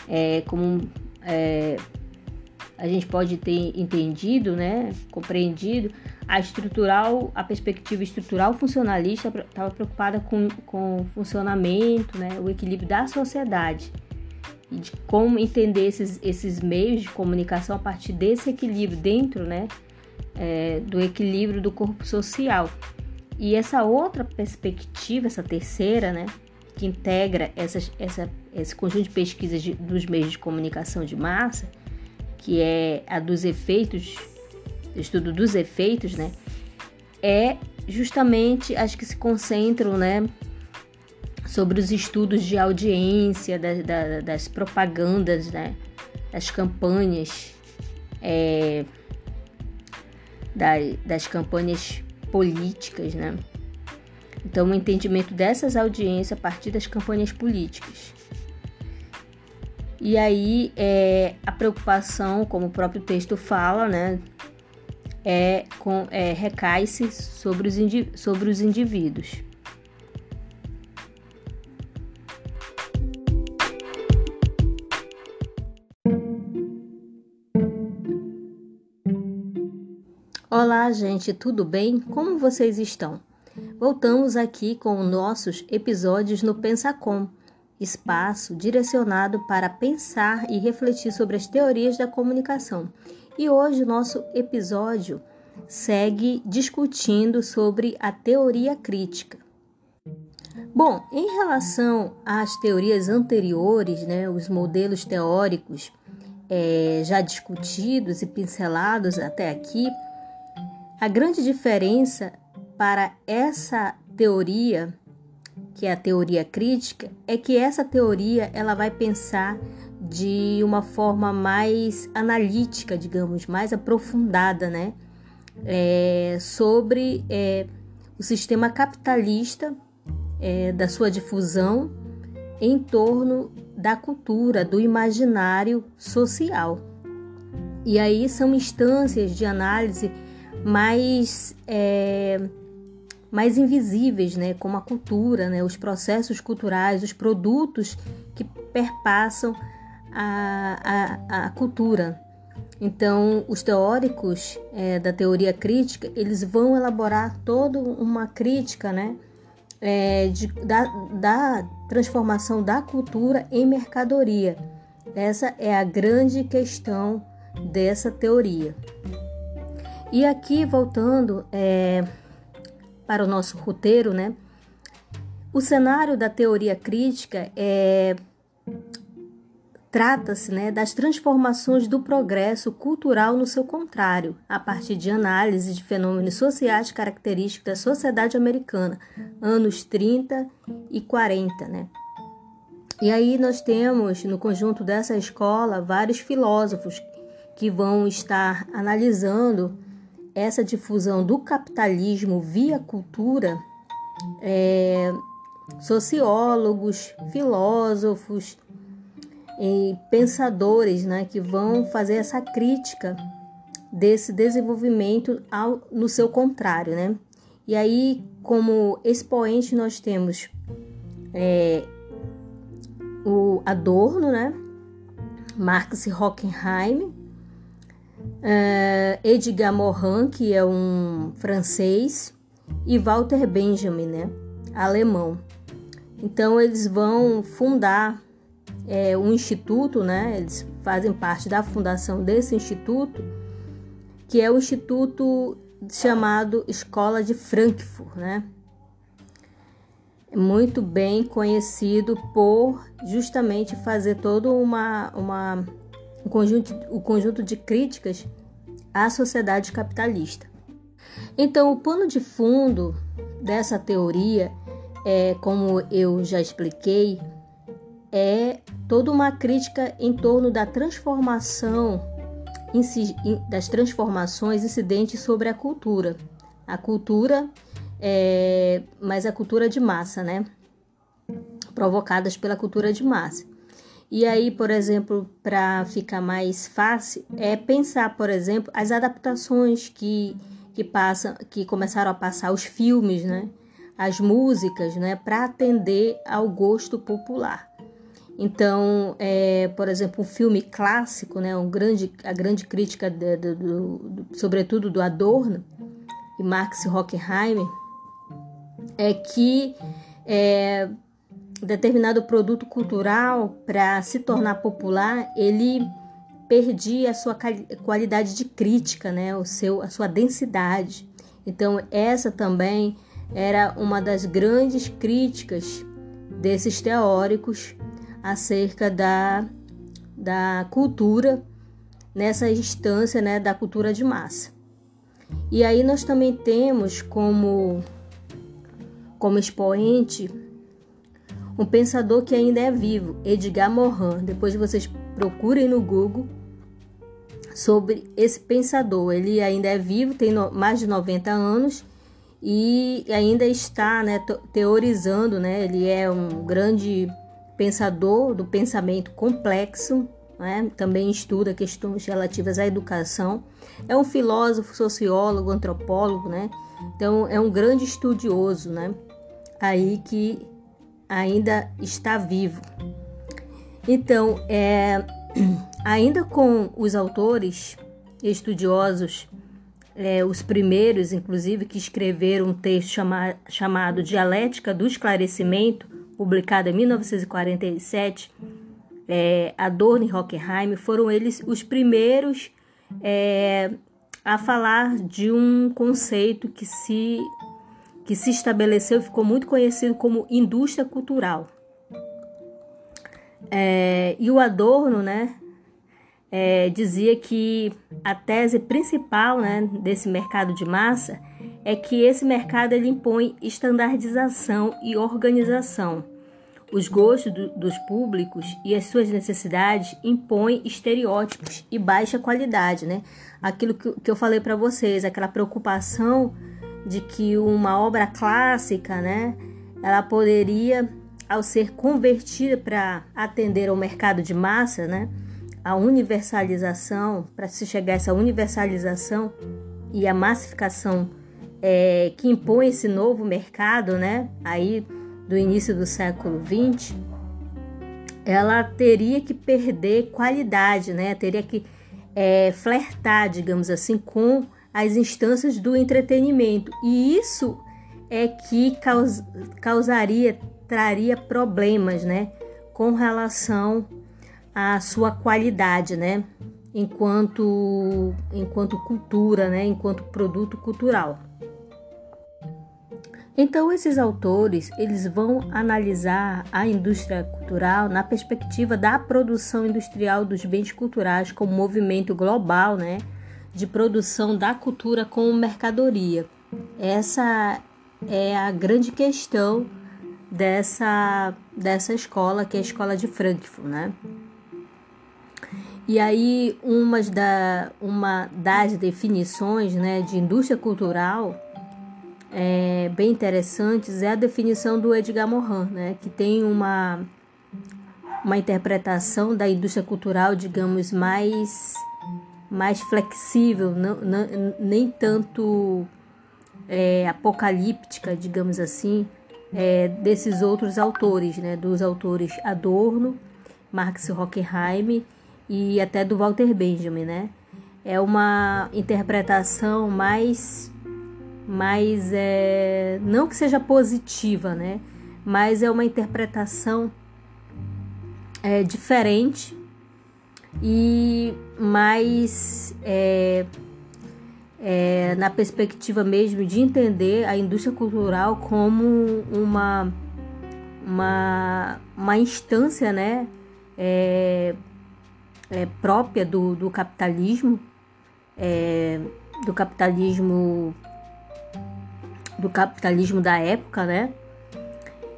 Speaker 1: É como é, a gente pode ter entendido, né, compreendido, a estrutural, a perspectiva estrutural funcionalista estava preocupada com, com o funcionamento, né, o equilíbrio da sociedade e de como entender esses, esses meios de comunicação a partir desse equilíbrio dentro, né, é, do equilíbrio do corpo social. E essa outra perspectiva, essa terceira, né, que integra essa, essa, esse conjunto de pesquisas de, dos meios de comunicação de massa, que é a dos efeitos, estudo dos efeitos, né, é justamente as que se concentram, né, sobre os estudos de audiência, da, da, das propagandas, né, das campanhas, é, das, das campanhas políticas, né? Então, o entendimento dessas audiências a partir das campanhas políticas. E aí, é, a preocupação, como o próprio texto fala, né, é, com, é recai-se sobre os, sobre os indivíduos. Olá, gente, tudo bem? Como vocês estão? Voltamos aqui com nossos episódios no Pensacom, espaço direcionado para pensar e refletir sobre as teorias da comunicação. E hoje nosso episódio segue discutindo sobre a teoria crítica. Bom, em relação às teorias anteriores, né, os modelos teóricos é, já discutidos e pincelados até aqui, a grande diferença para essa teoria, que é a teoria crítica, é que essa teoria ela vai pensar de uma forma mais analítica, digamos, mais aprofundada, né, é, sobre é, o sistema capitalista é, da sua difusão em torno da cultura, do imaginário social. E aí são instâncias de análise mais, é, mais invisíveis, né, como a cultura, né, os processos culturais, os produtos que perpassam a, a, a cultura. Então, os teóricos é, da teoria crítica, eles vão elaborar toda uma crítica, né, é, de, da, da transformação da cultura em mercadoria. Essa é a grande questão dessa teoria. E aqui, voltando é, para o nosso roteiro, né? O cenário da teoria crítica é Trata-se né, das transformações do progresso cultural no seu contrário, a partir de análise de fenômenos sociais característicos da sociedade americana, anos 30 e 40. Né? E aí nós temos no conjunto dessa escola vários filósofos que vão estar analisando essa difusão do capitalismo via cultura, é, sociólogos, filósofos, e pensadores né, que vão fazer essa crítica desse desenvolvimento ao, no seu contrário. Né? E aí, como expoente, nós temos é, o Adorno, né? Marx Hockenheim, é, Edgar Morin, que é um francês, e Walter Benjamin, né? alemão. Então, eles vão fundar é, um instituto, né? Eles fazem parte da fundação desse instituto, que é o instituto chamado Escola de Frankfurt, né? Muito bem conhecido por justamente fazer todo uma, uma um conjunto, um conjunto de críticas à sociedade capitalista. Então, o pano de fundo dessa teoria, é, como eu já expliquei, é toda uma crítica em torno da transformação das transformações incidentes sobre a cultura. A cultura, é, mas a cultura de massa, né? Provocadas pela cultura de massa. E aí, por exemplo, para ficar mais fácil, é pensar, por exemplo, as adaptações que, que passam, que começaram a passar os filmes, né? As músicas, né? Para atender ao gosto popular. Então, é, por exemplo, um filme clássico, né, um grande, a grande crítica, de, de, do, sobretudo do Adorno e Max Hockenheim, é que é, determinado produto cultural, para se tornar popular, ele perdia a sua qualidade de crítica, né, o seu, a sua densidade. Então, essa também era uma das grandes críticas desses teóricos acerca da, da cultura nessa instância né, da cultura de massa. E aí nós também temos como, como expoente um pensador que ainda é vivo, Edgar Morin. Depois vocês procurem no Google sobre esse pensador. Ele ainda é vivo, tem mais de 90 anos e ainda está né, teorizando. Né? Ele é um grande pensador do pensamento complexo, né? também estuda questões relativas à educação. É um filósofo, sociólogo, antropólogo, né? Então é um grande estudioso, né? Aí que ainda está vivo. Então, é, ainda com os autores estudiosos, é, os primeiros, inclusive, que escreveram um texto chama, chamado Dialética do Esclarecimento, publicada em 1947, é, Adorno e Hockenheim foram eles os primeiros é, a falar de um conceito que se que se estabeleceu e ficou muito conhecido como indústria cultural. É, e o Adorno, né, é, dizia que a tese principal né, desse mercado de massa é que esse mercado ele impõe estandardização e organização. Os gostos do, dos públicos e as suas necessidades impõem estereótipos e baixa qualidade, né? Aquilo que, que eu falei para vocês, aquela preocupação de que uma obra clássica, né, ela poderia, ao ser convertida para atender ao mercado de massa, né, a universalização, para se chegar a essa universalização e a massificação é, que impõe esse novo mercado, né, aí do início do século XX, ela teria que perder qualidade, né, teria que é, flertar, digamos assim, com as instâncias do entretenimento. E isso é que caus, causaria, traria problemas, né, com relação à sua qualidade, né, enquanto, enquanto cultura, né, enquanto produto cultural. Então esses autores, eles vão analisar a indústria cultural na perspectiva da produção industrial dos bens culturais como movimento global, né, de produção da cultura como mercadoria. Essa é a grande questão dessa dessa escola, que é a escola de Frankfurt, né? E aí uma, da, uma das definições né, de indústria cultural é, bem interessantes é a definição do Edgar Morin, né, que tem uma, uma interpretação da indústria cultural, digamos, mais, mais flexível, não, não, nem tanto é, apocalíptica, digamos assim, é, desses outros autores, né, dos autores Adorno, Marx Hockenheim e até do Walter Benjamin, né? É uma interpretação mais mas é, não que seja positiva, né? Mas é uma interpretação é, diferente e mais é, é, na perspectiva mesmo de entender a indústria cultural como uma, uma, uma instância né, é, é, própria do, do capitalismo, é, do capitalismo do capitalismo da época, né?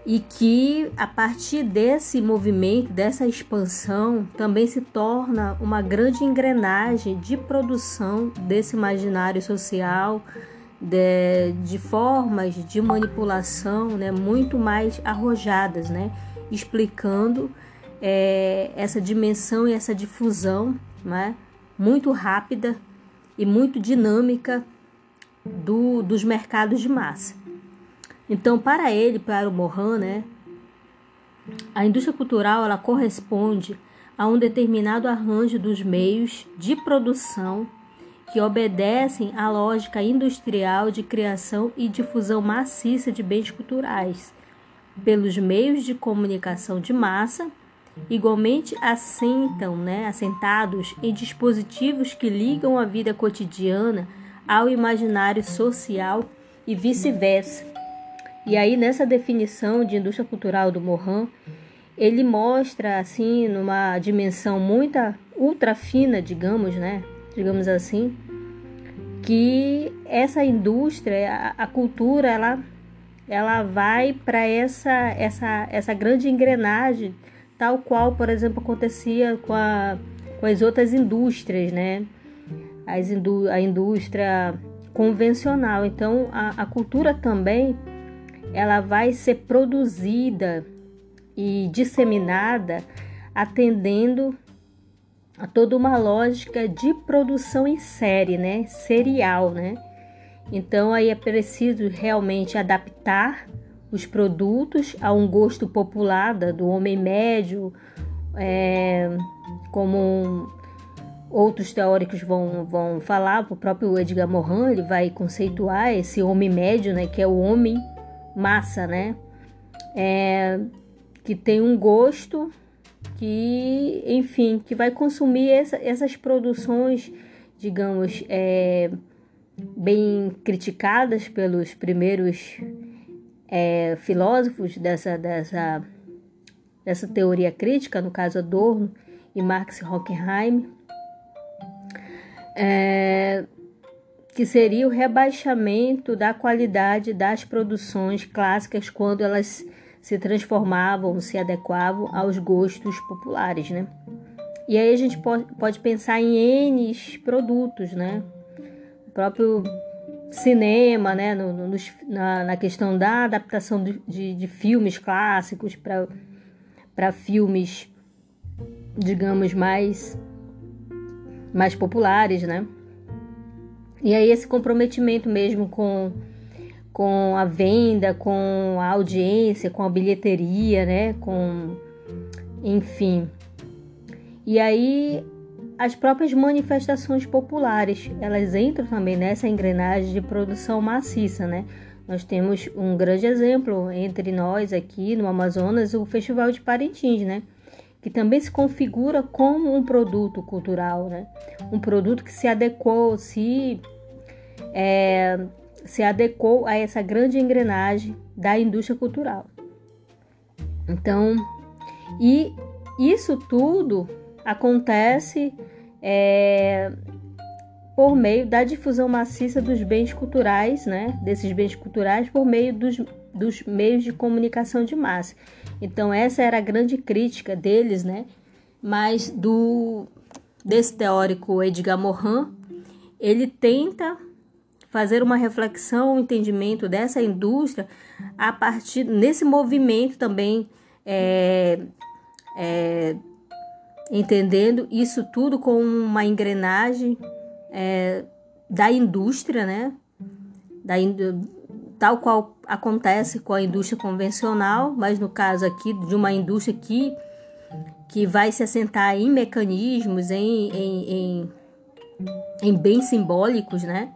Speaker 1: E que a partir desse movimento, dessa expansão, também se torna uma grande engrenagem de produção desse imaginário social, de, de formas de manipulação né, muito mais arrojadas, né, explicando é, essa dimensão e essa difusão né, muito rápida e muito dinâmica do, dos mercados de massa. Então, para ele, para o Mohan, né, a indústria cultural ela corresponde a um determinado arranjo dos meios de produção que obedecem à lógica industrial de criação e difusão maciça de bens culturais pelos meios de comunicação de massa, igualmente assentam, né, assentados em dispositivos que ligam a vida cotidiana ao imaginário social e vice-versa. E aí nessa definição de indústria cultural do Morin, ele mostra assim numa dimensão muito ultra fina, digamos, né? Digamos assim, que essa indústria, a, a cultura, ela ela vai para essa essa essa grande engrenagem, tal qual, por exemplo, acontecia com, a, com as outras indústrias, né? indú a indústria convencional. Então, a, a cultura também ela vai ser produzida e disseminada atendendo a toda uma lógica de produção em série, né? Serial, né? Então aí é preciso realmente adaptar os produtos a um gosto popular do homem médio, é, como outros teóricos vão, vão falar, o próprio Edgar Morin ele vai conceituar esse homem médio, né, que é o homem massa, né, é, que tem um gosto que, enfim, que vai consumir essa, essas produções, digamos, é, bem criticadas pelos primeiros é, filósofos dessa, dessa, dessa teoria crítica, no caso Adorno e Marx Hockenheim, é, que seria o rebaixamento da qualidade das produções clássicas quando elas se transformavam, se adequavam aos gostos populares, né? E aí a gente pode pensar em N produtos, né? O próprio cinema, né? No, no, na, na, questão da adaptação de, de, de filmes clássicos para filmes, digamos, mais, mais populares, né? E aí esse comprometimento mesmo com, com a venda, com a audiência, com a bilheteria, né? Com, enfim. E aí as próprias manifestações populares, elas entram também nessa engrenagem de produção maciça, né? Nós temos um grande exemplo entre nós aqui no Amazonas, o Festival de Parintins, né? Que também se configura como um produto cultural, né? Um produto que se adequou, se, é, se adequou a essa grande engrenagem da indústria cultural. Então, e isso tudo acontece é, por meio da difusão maciça dos bens culturais, né? Desses bens culturais por meio dos, dos meios de comunicação de massa. Então essa era a grande crítica deles, né? Mas do desse teórico Edgar Morin, ele tenta fazer uma reflexão, um entendimento dessa indústria a partir nesse movimento também é, é, entendendo isso tudo como uma engrenagem é, da indústria, né? Da, tal qual acontece com a indústria convencional, mas no caso aqui de uma indústria que, que vai se assentar em mecanismos, em, em, em, em bens simbólicos, né?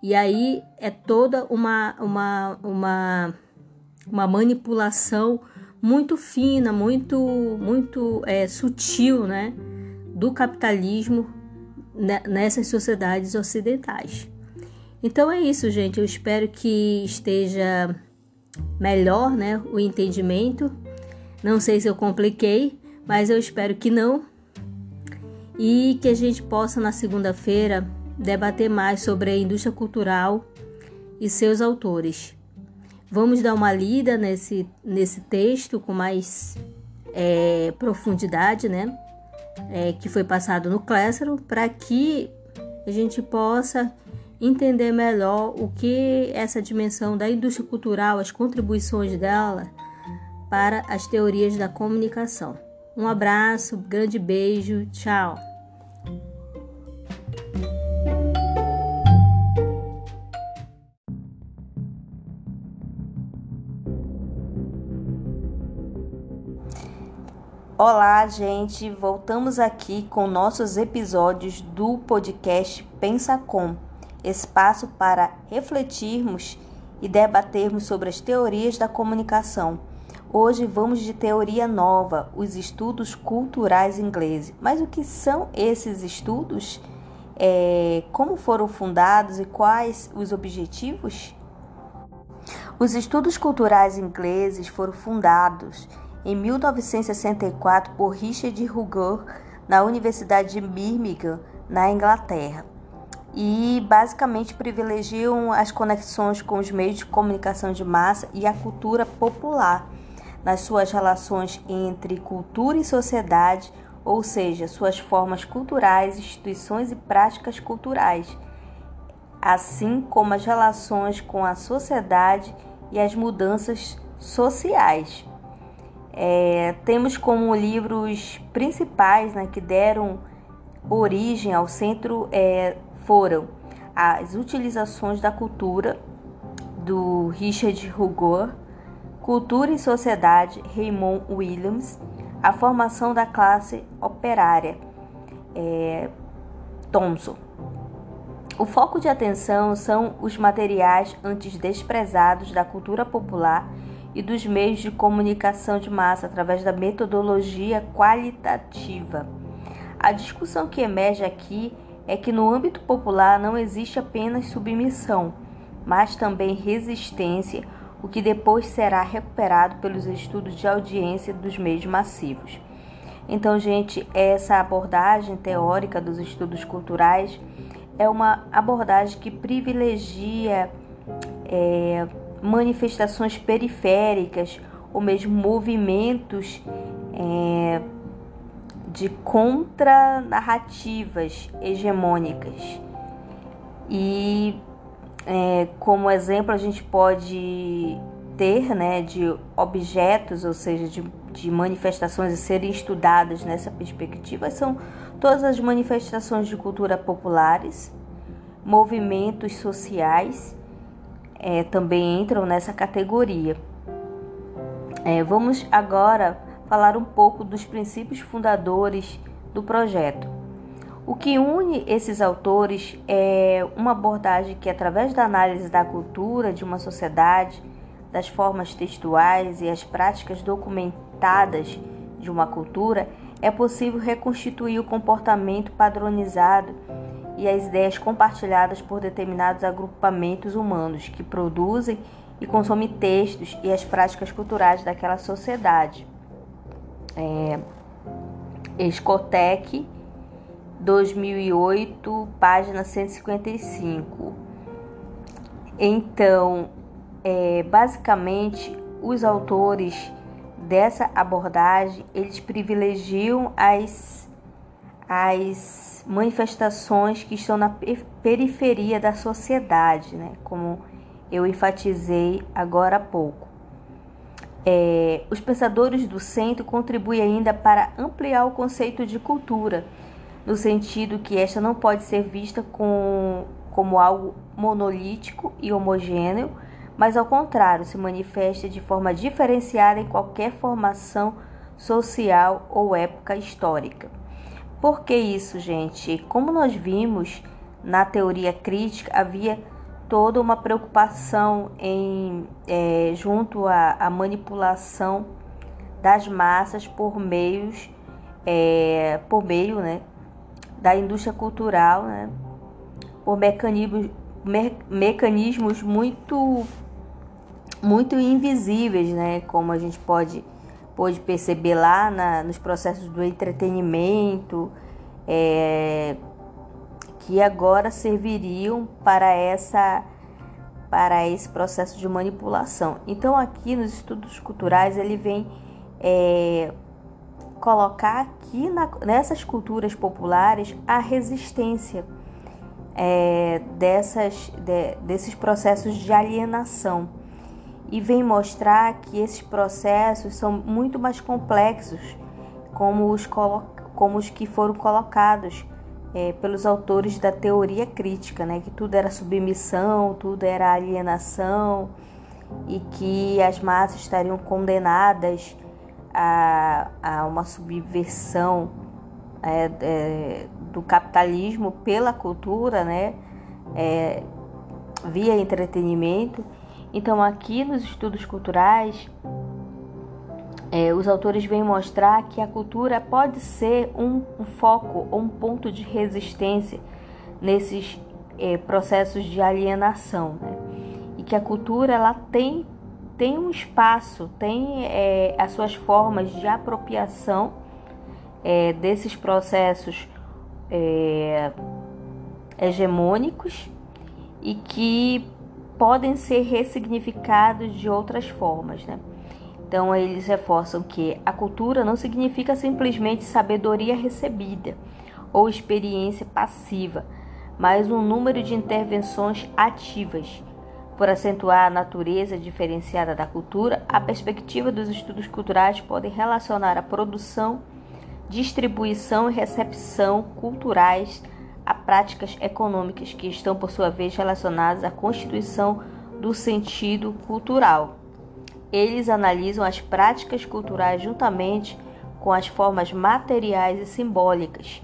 Speaker 1: E aí é toda uma, uma, uma, uma manipulação muito fina, muito, muito é, sutil, né, do capitalismo nessas sociedades ocidentais. Então é isso, gente. Eu espero que esteja melhor, né, o entendimento. Não sei se eu compliquei, mas eu espero que não. E que a gente possa na segunda-feira debater mais sobre a indústria cultural e seus autores. Vamos dar uma lida nesse, nesse texto com mais é, profundidade, né? É, que foi passado no Classroom, para que a gente possa entender melhor o que essa dimensão da indústria cultural, as contribuições dela para as teorias da comunicação. Um abraço, grande beijo, tchau!
Speaker 2: Olá, gente! Voltamos aqui com nossos episódios do podcast Pensa Com espaço para refletirmos e debatermos sobre as teorias da comunicação. Hoje vamos de teoria nova, os estudos culturais ingleses. Mas o que são esses estudos? É, como foram fundados e quais os objetivos? Os estudos culturais ingleses foram fundados em 1964 por Richard Hugo na Universidade de Birmingham, na Inglaterra. E basicamente privilegiam as conexões com os meios de comunicação de massa e a cultura popular nas suas relações entre cultura e sociedade, ou seja, suas formas culturais, instituições e práticas culturais, assim como as relações com a sociedade e as mudanças sociais. É, temos como livros principais né, que deram origem ao centro é, foram as utilizações da cultura do Richard Hugo, Cultura e Sociedade Raymond Williams, a formação da classe operária é, Thomson. O foco de atenção são os materiais antes desprezados da cultura popular e dos meios de comunicação de massa através da metodologia qualitativa. A discussão que emerge aqui é que no âmbito popular não existe apenas submissão, mas também resistência o que depois será recuperado pelos estudos de audiência dos meios massivos. Então, gente, essa abordagem teórica dos estudos culturais é uma abordagem que privilegia é, manifestações periféricas ou mesmo movimentos é, de contranarrativas hegemônicas. E é, como exemplo a gente pode ter né, de objetos, ou seja, de, de manifestações a serem estudadas nessa perspectiva, são todas as manifestações de cultura populares, movimentos sociais é, também entram nessa categoria. É, vamos agora falar um pouco dos princípios fundadores do projeto. O que une esses autores é uma abordagem que, através da análise da cultura de uma sociedade, das formas textuais e as práticas documentadas de uma cultura, é possível reconstituir o comportamento padronizado e as ideias compartilhadas por determinados agrupamentos humanos que produzem e consomem textos e as práticas culturais daquela sociedade. É, Escotec, 2008, página 155. Então, é, basicamente, os autores dessa abordagem eles privilegiam as, as manifestações que estão na periferia da sociedade, né? como eu enfatizei agora há pouco. É, os pensadores do centro contribuem ainda para ampliar o conceito de cultura, no sentido que esta não pode ser vista com, como algo monolítico e homogêneo, mas ao contrário, se manifesta de forma diferenciada em qualquer formação social ou época histórica. Por que isso, gente? Como nós vimos na teoria crítica, havia toda uma preocupação em é, junto à, à, manipulação das massas por meios é, por meio né, da indústria cultural, né, por mecanismos, me, mecanismos muito muito invisíveis, né? Como a gente pode, pode perceber lá na, nos processos do entretenimento, é, que agora serviriam para essa para esse processo de manipulação. Então aqui nos estudos culturais ele vem é, colocar aqui na, nessas culturas populares a resistência é, dessas, de, desses processos de alienação e vem mostrar que esses processos são muito mais complexos, como os, como os que foram colocados é, pelos autores da teoria crítica, né? que tudo era submissão, tudo era alienação e que as massas estariam condenadas a, a uma subversão é, é, do capitalismo pela cultura, né? É, via entretenimento então, aqui nos estudos culturais, é, os autores vêm mostrar que a cultura pode ser um, um foco ou um ponto de resistência nesses é, processos de alienação, né? e que a cultura ela tem tem um espaço, tem é, as suas formas de apropriação é, desses processos é, hegemônicos e que podem ser ressignificados de outras formas. Né? Então, eles reforçam que a cultura não significa simplesmente sabedoria recebida ou experiência passiva, mas um número de intervenções ativas. Por acentuar a natureza diferenciada da cultura, a perspectiva dos estudos culturais pode relacionar a produção, distribuição e recepção culturais a práticas econômicas que estão, por sua vez, relacionadas à constituição do sentido cultural. Eles analisam as práticas culturais juntamente com as formas materiais e simbólicas,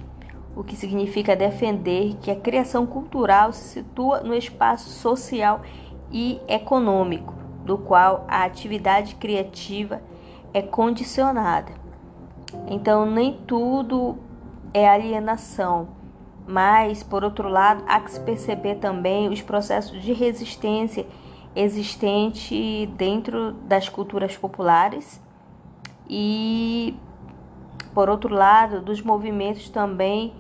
Speaker 2: o que significa defender que a criação cultural se situa no espaço social e econômico, do qual a atividade criativa é condicionada. Então, nem tudo é alienação mas, por outro lado, há que se perceber também os processos de resistência existente dentro das culturas populares e, por outro lado, dos movimentos também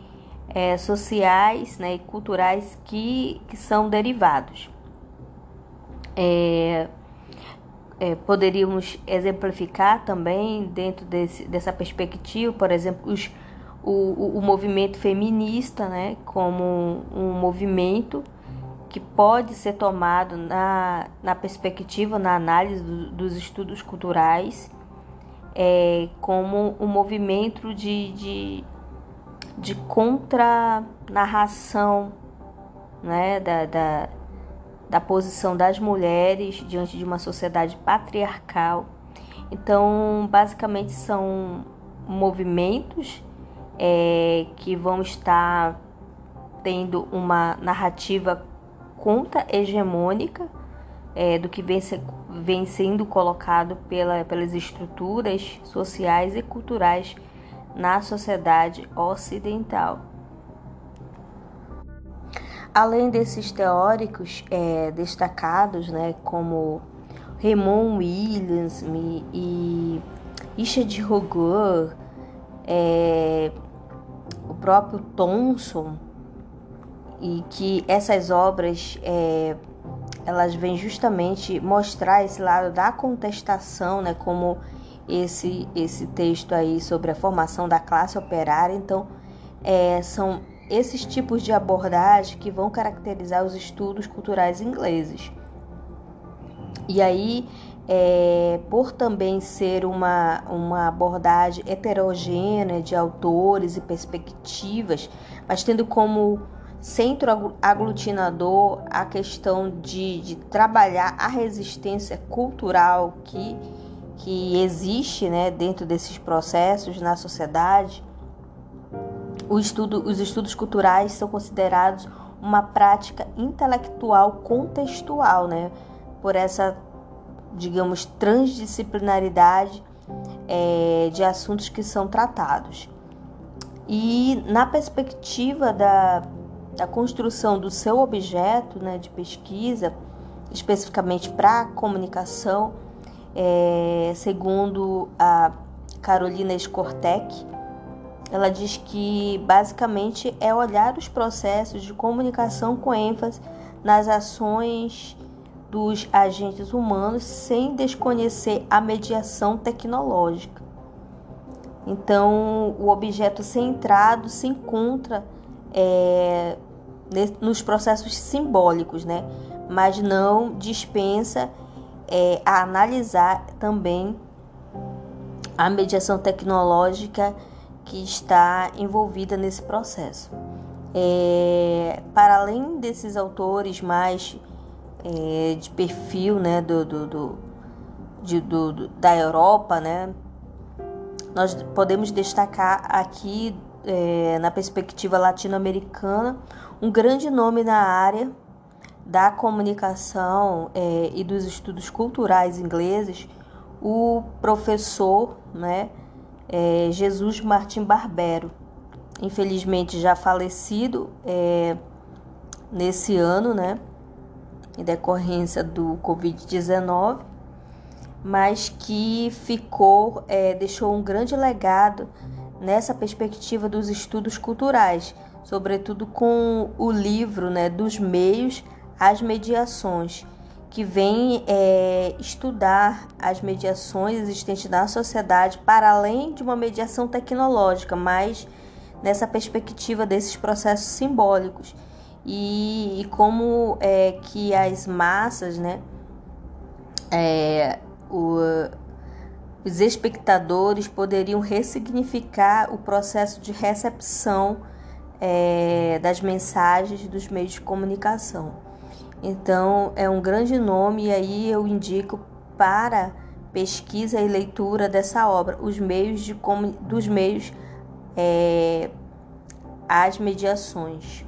Speaker 2: é, sociais né, e culturais que, que são derivados. É, é, poderíamos exemplificar também dentro desse, dessa perspectiva, por exemplo, os, o, o, movimento feminista, né, como um movimento que pode ser tomado na, na perspectiva, na análise do, dos estudos culturais, é, como um movimento de, de, de contra-narração né, da, da, da posição das mulheres diante de uma sociedade patriarcal. Então, basicamente, são movimentos é, que vão estar tendo uma narrativa contra-hegemônica é, do que vem, vem sendo colocado pela, pelas estruturas sociais e culturais na sociedade ocidental. Além desses teóricos é, destacados, né, como Raymond Williams e Richard Rogoff, é, o próprio Thomson, e que essas obras é, elas vêm justamente mostrar esse lado da contestação, né, como esse esse texto aí sobre a formação da classe operária. Então, é, são esses tipos de abordagem que vão caracterizar os estudos culturais ingleses. E aí, é, por também ser uma, uma abordagem heterogênea de autores e perspectivas, mas tendo como centro aglutinador a questão de, de trabalhar a resistência cultural que, que existe né, dentro desses processos na sociedade, estudo, os estudos culturais são considerados uma prática intelectual contextual, né, por essa, digamos, transdisciplinaridade é, de assuntos que são tratados. E na perspectiva da da construção do seu objeto né, de pesquisa, especificamente para comunicação, é, segundo a Carolina Skortek, ela diz que basicamente é olhar os processos de comunicação com ênfase nas ações dos agentes humanos sem desconhecer a mediação tecnológica. Então, o objeto centrado se encontra é, nos processos simbólicos, né? mas não dispensa é, a analisar também a mediação tecnológica que está envolvida nesse processo. É, para além desses autores mais é, de perfil né, do, do, do, de, do, da Europa, né, nós podemos destacar aqui é, na perspectiva latino-americana, um grande nome na área da comunicação é, e dos estudos culturais ingleses, o professor né, é, Jesus Martim Barbero, infelizmente já falecido é, nesse ano, né, em decorrência do Covid-19, mas que ficou, é, deixou um grande legado nessa perspectiva dos estudos culturais, sobretudo com o livro né, dos meios às mediações, que vem é, estudar as mediações existentes na sociedade para além de uma mediação tecnológica, mas nessa perspectiva desses processos simbólicos. E, e como é, que as massas, né, é, o, os espectadores poderiam ressignificar o processo de recepção é, das mensagens dos meios de comunicação. Então, é um grande nome, e aí eu indico para pesquisa e leitura dessa obra, os meios de dos meios é, às mediações.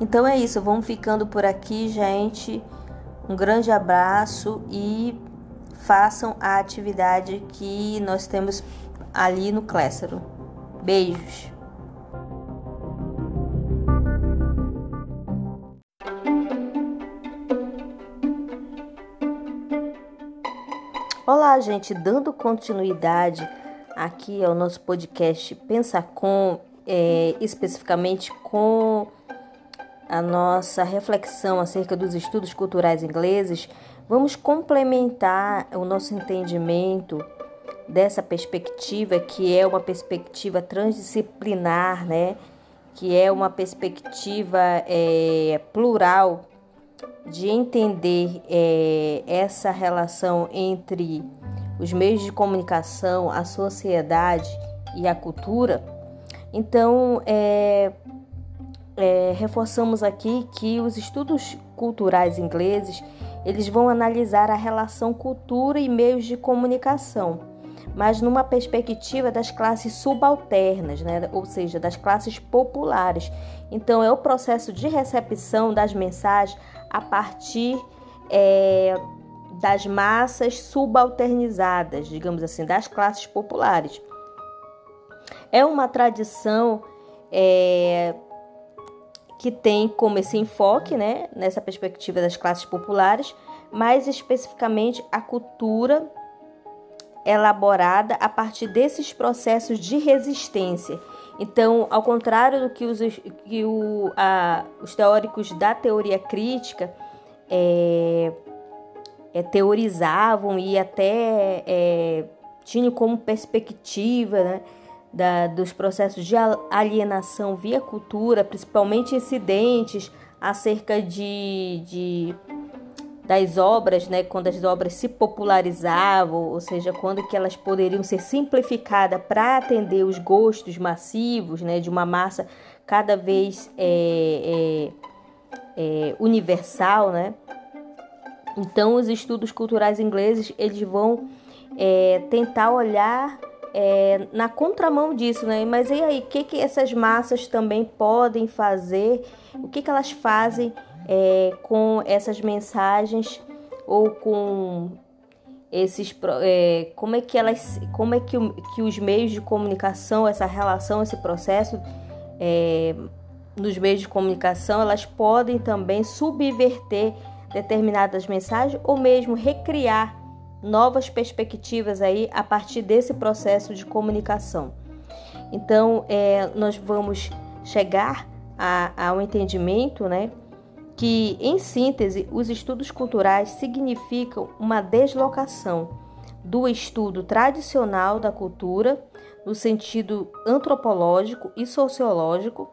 Speaker 2: Então é isso, vamos ficando por aqui, gente. Um grande abraço e façam a atividade que nós temos ali no Clássaro. Beijos!
Speaker 1: Olá, gente, dando continuidade aqui ao nosso podcast Pensar Com, é, especificamente com a nossa reflexão acerca dos estudos culturais ingleses vamos complementar o nosso entendimento dessa perspectiva que é uma perspectiva transdisciplinar, né? Que é uma perspectiva é, plural de entender é, essa relação entre os meios de comunicação, a sociedade e a cultura, então é, é, reforçamos aqui que os estudos culturais ingleses eles vão analisar a relação cultura e meios de comunicação, mas numa perspectiva das classes subalternas, né? ou seja, das classes populares. Então é o processo de recepção das mensagens a partir é, das massas subalternizadas, digamos assim, das classes populares. É uma tradição é, que tem como esse enfoque, né, nessa perspectiva das classes populares, mais especificamente a cultura elaborada a partir desses processos de resistência. Então, ao contrário do que os, que o, a, os teóricos da teoria crítica é, é, teorizavam e até é, tinham como perspectiva né, da, dos processos de alienação via cultura, principalmente incidentes acerca de, de das obras, né, quando as obras se popularizavam, ou seja, quando que elas poderiam ser simplificadas para atender os gostos massivos, né, de uma massa cada vez é, é, é, universal, né? Então, os estudos culturais ingleses eles vão é, tentar olhar é, na contramão disso, né? Mas e aí, o que, que essas massas também podem fazer? O que, que elas fazem é, com essas mensagens ou com esses é, como é que elas como é que, que os meios de comunicação essa relação esse processo é, nos meios de comunicação elas podem também subverter determinadas mensagens ou mesmo recriar novas perspectivas aí a partir desse processo de comunicação. Então, é, nós vamos chegar a, ao entendimento, né, que, em síntese, os estudos culturais significam uma deslocação do estudo tradicional da cultura, no sentido antropológico e sociológico,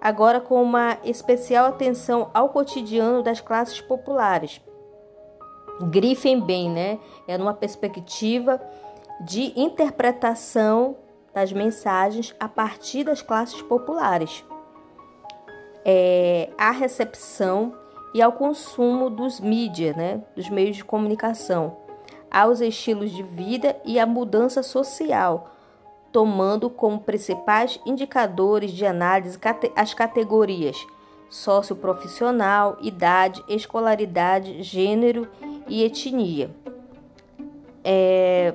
Speaker 1: agora com uma especial atenção ao cotidiano das classes populares. Grifem bem, né? É numa perspectiva de interpretação das mensagens a partir das classes populares, é, à recepção e ao consumo dos mídias, né? dos meios de comunicação, aos estilos de vida e à mudança social, tomando como principais indicadores de análise as categorias socioprofissional, idade, escolaridade, gênero e etnia. É,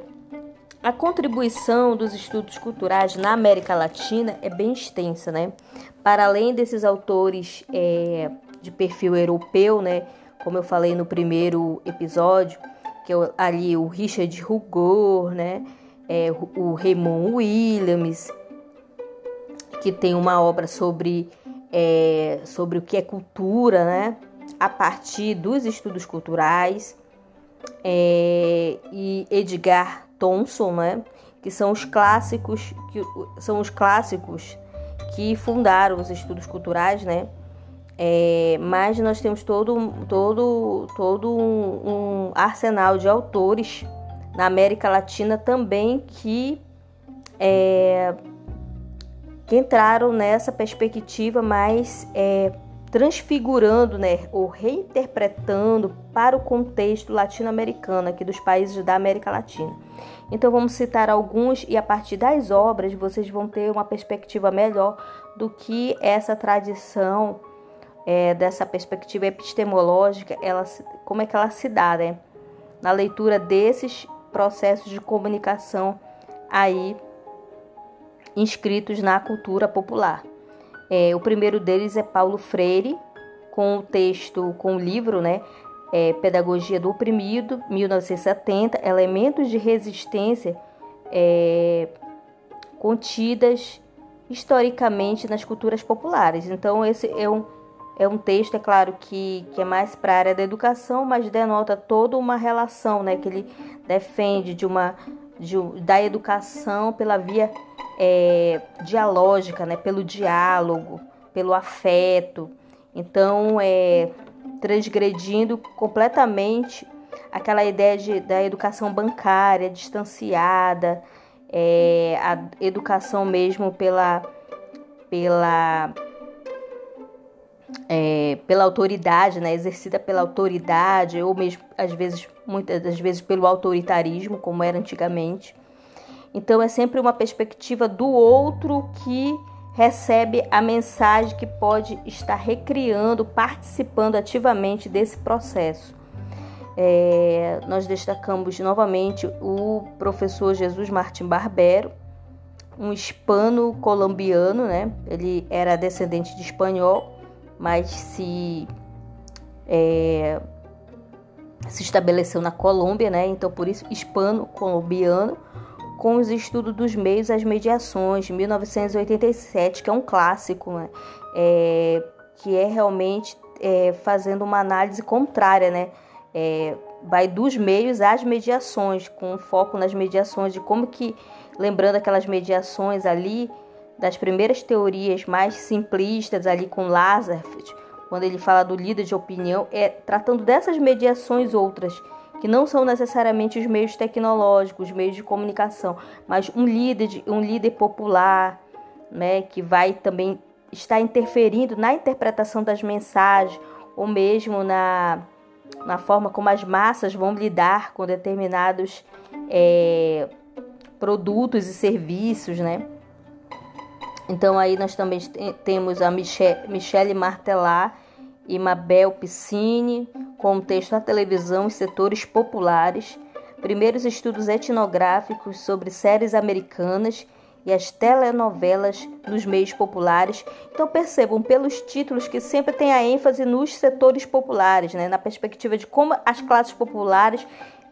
Speaker 1: a contribuição dos estudos culturais na América Latina é bem extensa, né? Para além desses autores é, de perfil europeu, né? Como eu falei no primeiro episódio, que é ali o Richard Hugo, né? é, o Raymond Williams, que tem uma obra sobre, é, sobre o que é cultura, né? A partir dos estudos culturais, é, e Edgar Thompson, né? Que são os clássicos, que são os clássicos que fundaram os estudos culturais, né? É, mas nós temos todo, todo, todo um, um arsenal de autores na América Latina também que, é, que entraram nessa perspectiva mais é, transfigurando né, ou reinterpretando para o contexto latino-americano aqui dos países da América Latina. Então vamos citar alguns e a partir das obras vocês vão ter uma perspectiva melhor do que essa tradição é, dessa perspectiva epistemológica, ela, como é que ela se dá, né? Na leitura desses processos de comunicação aí inscritos na cultura popular. É, o primeiro deles é Paulo Freire, com o texto, com o livro, né?
Speaker 2: é, Pedagogia do Oprimido, 1970, Elementos de Resistência é, contidas historicamente nas culturas populares. Então, esse é um, é um texto, é claro, que, que é mais para a área da educação, mas denota toda uma relação né, que ele defende de uma, de, da educação pela via é, dialógica, né, pelo diálogo, pelo afeto. Então, é, transgredindo completamente aquela ideia de, da educação bancária, distanciada, é, a educação mesmo pela, pela, é, pela autoridade, né, exercida pela autoridade, ou mesmo às vezes, muitas das vezes pelo autoritarismo, como era antigamente. Então é sempre uma perspectiva do outro que recebe a mensagem que pode estar recriando, participando ativamente desse processo. É, nós destacamos novamente o professor Jesus Martim Barbero, um hispano-colombiano, né? Ele era descendente de espanhol, mas se é, se estabeleceu na Colômbia, né? Então por isso hispano-colombiano, com os estudos dos meios às mediações, 1987, que é um clássico, né? É, que é realmente é, fazendo uma análise contrária, né? é, vai dos meios às mediações, com foco nas mediações, de como que, lembrando aquelas mediações ali, das primeiras teorias mais simplistas ali com Lazarus, quando ele fala do líder de opinião, é tratando dessas mediações outras, que não são necessariamente os meios tecnológicos, os meios de comunicação, mas um líder, um líder popular, né, que vai também estar interferindo na interpretação das mensagens, ou mesmo na na forma como as massas vão lidar com determinados é, produtos e serviços, né? Então aí nós também temos a Michelle Martelar e Mabel Piscine, com o texto na televisão e setores populares, primeiros estudos etnográficos sobre séries americanas e as telenovelas nos meios populares. Então percebam pelos títulos que sempre tem a ênfase nos setores populares, né? na perspectiva de como as classes populares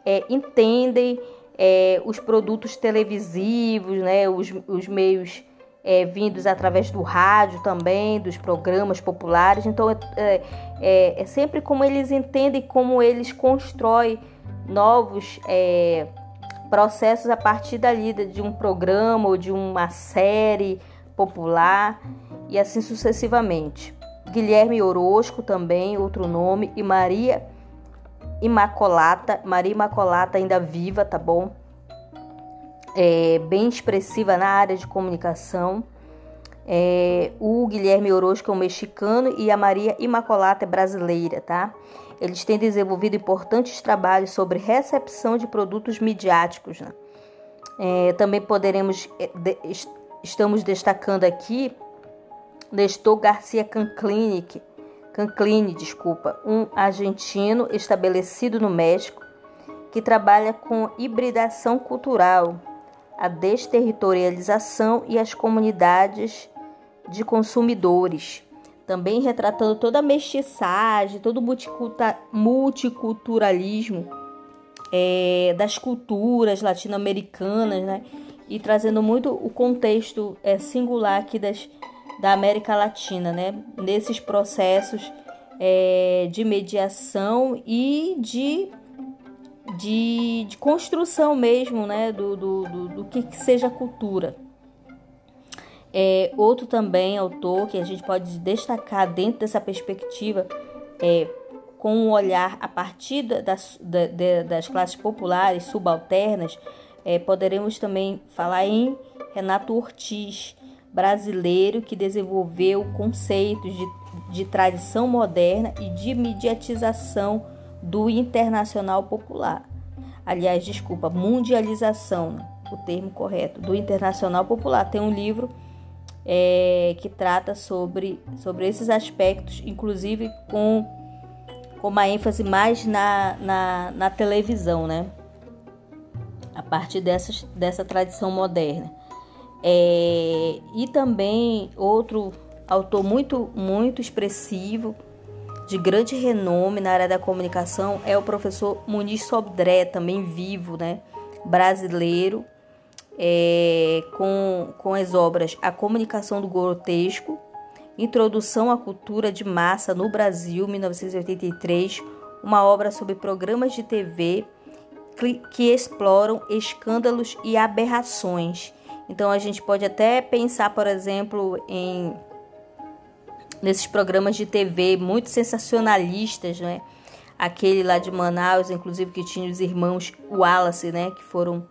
Speaker 2: é, entendem é, os produtos televisivos, né? os, os meios é, vindos através do rádio também, dos programas populares. Então é, é, é sempre como eles entendem, como eles constroem novos é, processos a partir dali de um programa ou de uma série popular e assim sucessivamente. Guilherme Orozco também, outro nome, e Maria Imacolata, Maria Imacolata ainda viva, tá bom? É, bem expressiva na área de comunicação. É, o Guilherme Orozco é um mexicano e a Maria Imacolata é brasileira, tá? Eles têm desenvolvido importantes trabalhos sobre recepção de produtos midiáticos. Né? É, também poderemos, é, de, estamos destacando aqui Nestor Garcia Canclini, Canclini, desculpa, um argentino estabelecido no México que trabalha com hibridação cultural, a desterritorialização e as comunidades de consumidores também retratando toda a mestiçagem, todo o multiculturalismo é, das culturas latino-americanas, né? E trazendo muito o contexto é, singular aqui das, da América Latina, né? Nesses processos é, de mediação e de, de, de, construção mesmo, né? Do, do, do, do que, que seja cultura. É, outro também autor que a gente pode destacar dentro dessa perspectiva é, com um olhar a partir das, das classes populares subalternas, é, poderemos também falar em Renato Ortiz, brasileiro que desenvolveu conceitos de, de tradição moderna e de mediatização do internacional popular. Aliás, desculpa, mundialização, o termo correto, do internacional popular. Tem um livro é, que trata sobre, sobre esses aspectos, inclusive com, com uma ênfase mais na, na, na televisão, né? A partir dessas, dessa tradição moderna. É, e também outro autor muito, muito expressivo
Speaker 1: de grande renome na área da comunicação é o professor Muniz Sodré, também vivo, né? brasileiro, é, com, com as obras A Comunicação do Grotesco, Introdução à Cultura de Massa no Brasil, 1983, uma obra sobre programas de TV que exploram escândalos e aberrações. Então a gente pode até pensar, por exemplo, em nesses programas de TV muito sensacionalistas, né? Aquele lá de Manaus, inclusive que tinha os irmãos Wallace, né? Que foram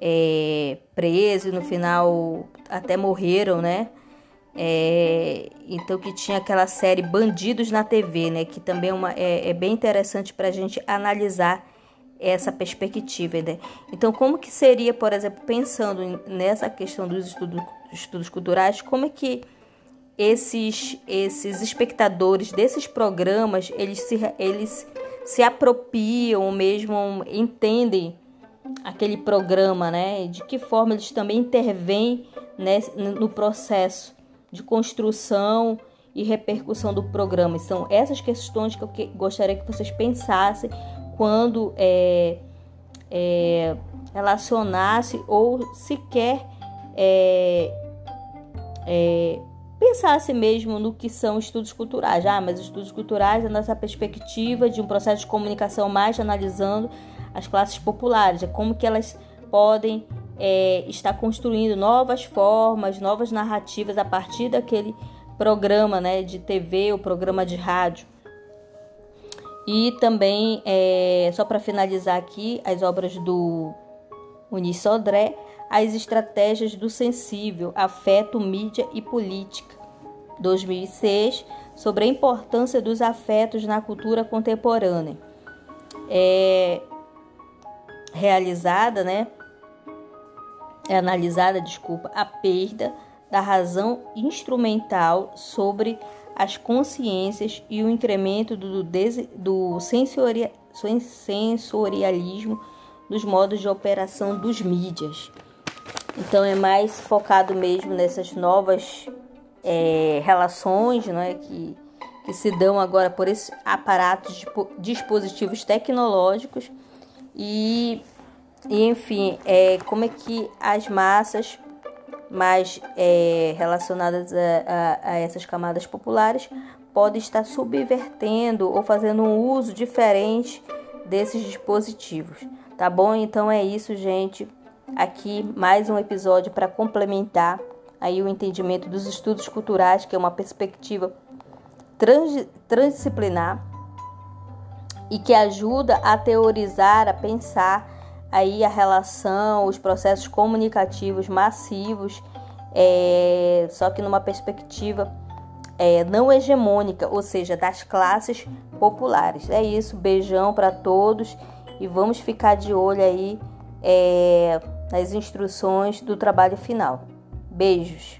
Speaker 1: é, presos e no final até morreram, né? É, então que tinha aquela série Bandidos na TV, né? Que também é, uma, é, é bem interessante para a gente analisar essa perspectiva, né? Então, como que seria, por exemplo, pensando nessa questão dos estudos, estudos culturais, como é que esses, esses espectadores desses programas, eles se, eles se apropriam ou mesmo entendem aquele programa, né? De que forma eles também intervêm né, no processo de construção e repercussão do programa. São essas questões que eu gostaria que vocês pensassem quando é, é, relacionasse ou sequer é, é, pensasse mesmo no que são estudos culturais. Ah, mas estudos culturais é nossa perspectiva de um processo de comunicação mais analisando as classes populares, é como que elas podem é, estar construindo novas formas, novas narrativas a partir daquele programa né, de TV ou programa de rádio. E também, é, só para finalizar aqui, as obras do Unis Sodré, as estratégias do sensível, afeto, mídia e política, 2006, sobre a importância dos afetos na cultura contemporânea. É realizada, né? É analisada, desculpa, a perda da razão instrumental sobre as consciências e o incremento do, do sensoria, sensorialismo dos modos de operação dos mídias. Então é mais focado mesmo nessas novas é, relações né, que, que se dão agora por esses aparatos dispositivos tecnológicos e, e enfim, é, como é que as massas mais é, relacionadas a, a, a essas camadas populares podem estar subvertendo ou fazendo um uso diferente desses dispositivos. Tá bom? Então é isso, gente. Aqui mais um episódio para complementar aí o entendimento dos estudos culturais, que é uma perspectiva trans, transdisciplinar e que ajuda a teorizar, a pensar aí a relação, os processos comunicativos massivos, é, só que numa perspectiva é, não hegemônica, ou seja, das classes populares. É isso, beijão para todos e vamos ficar de olho aí é, nas instruções do trabalho final. Beijos.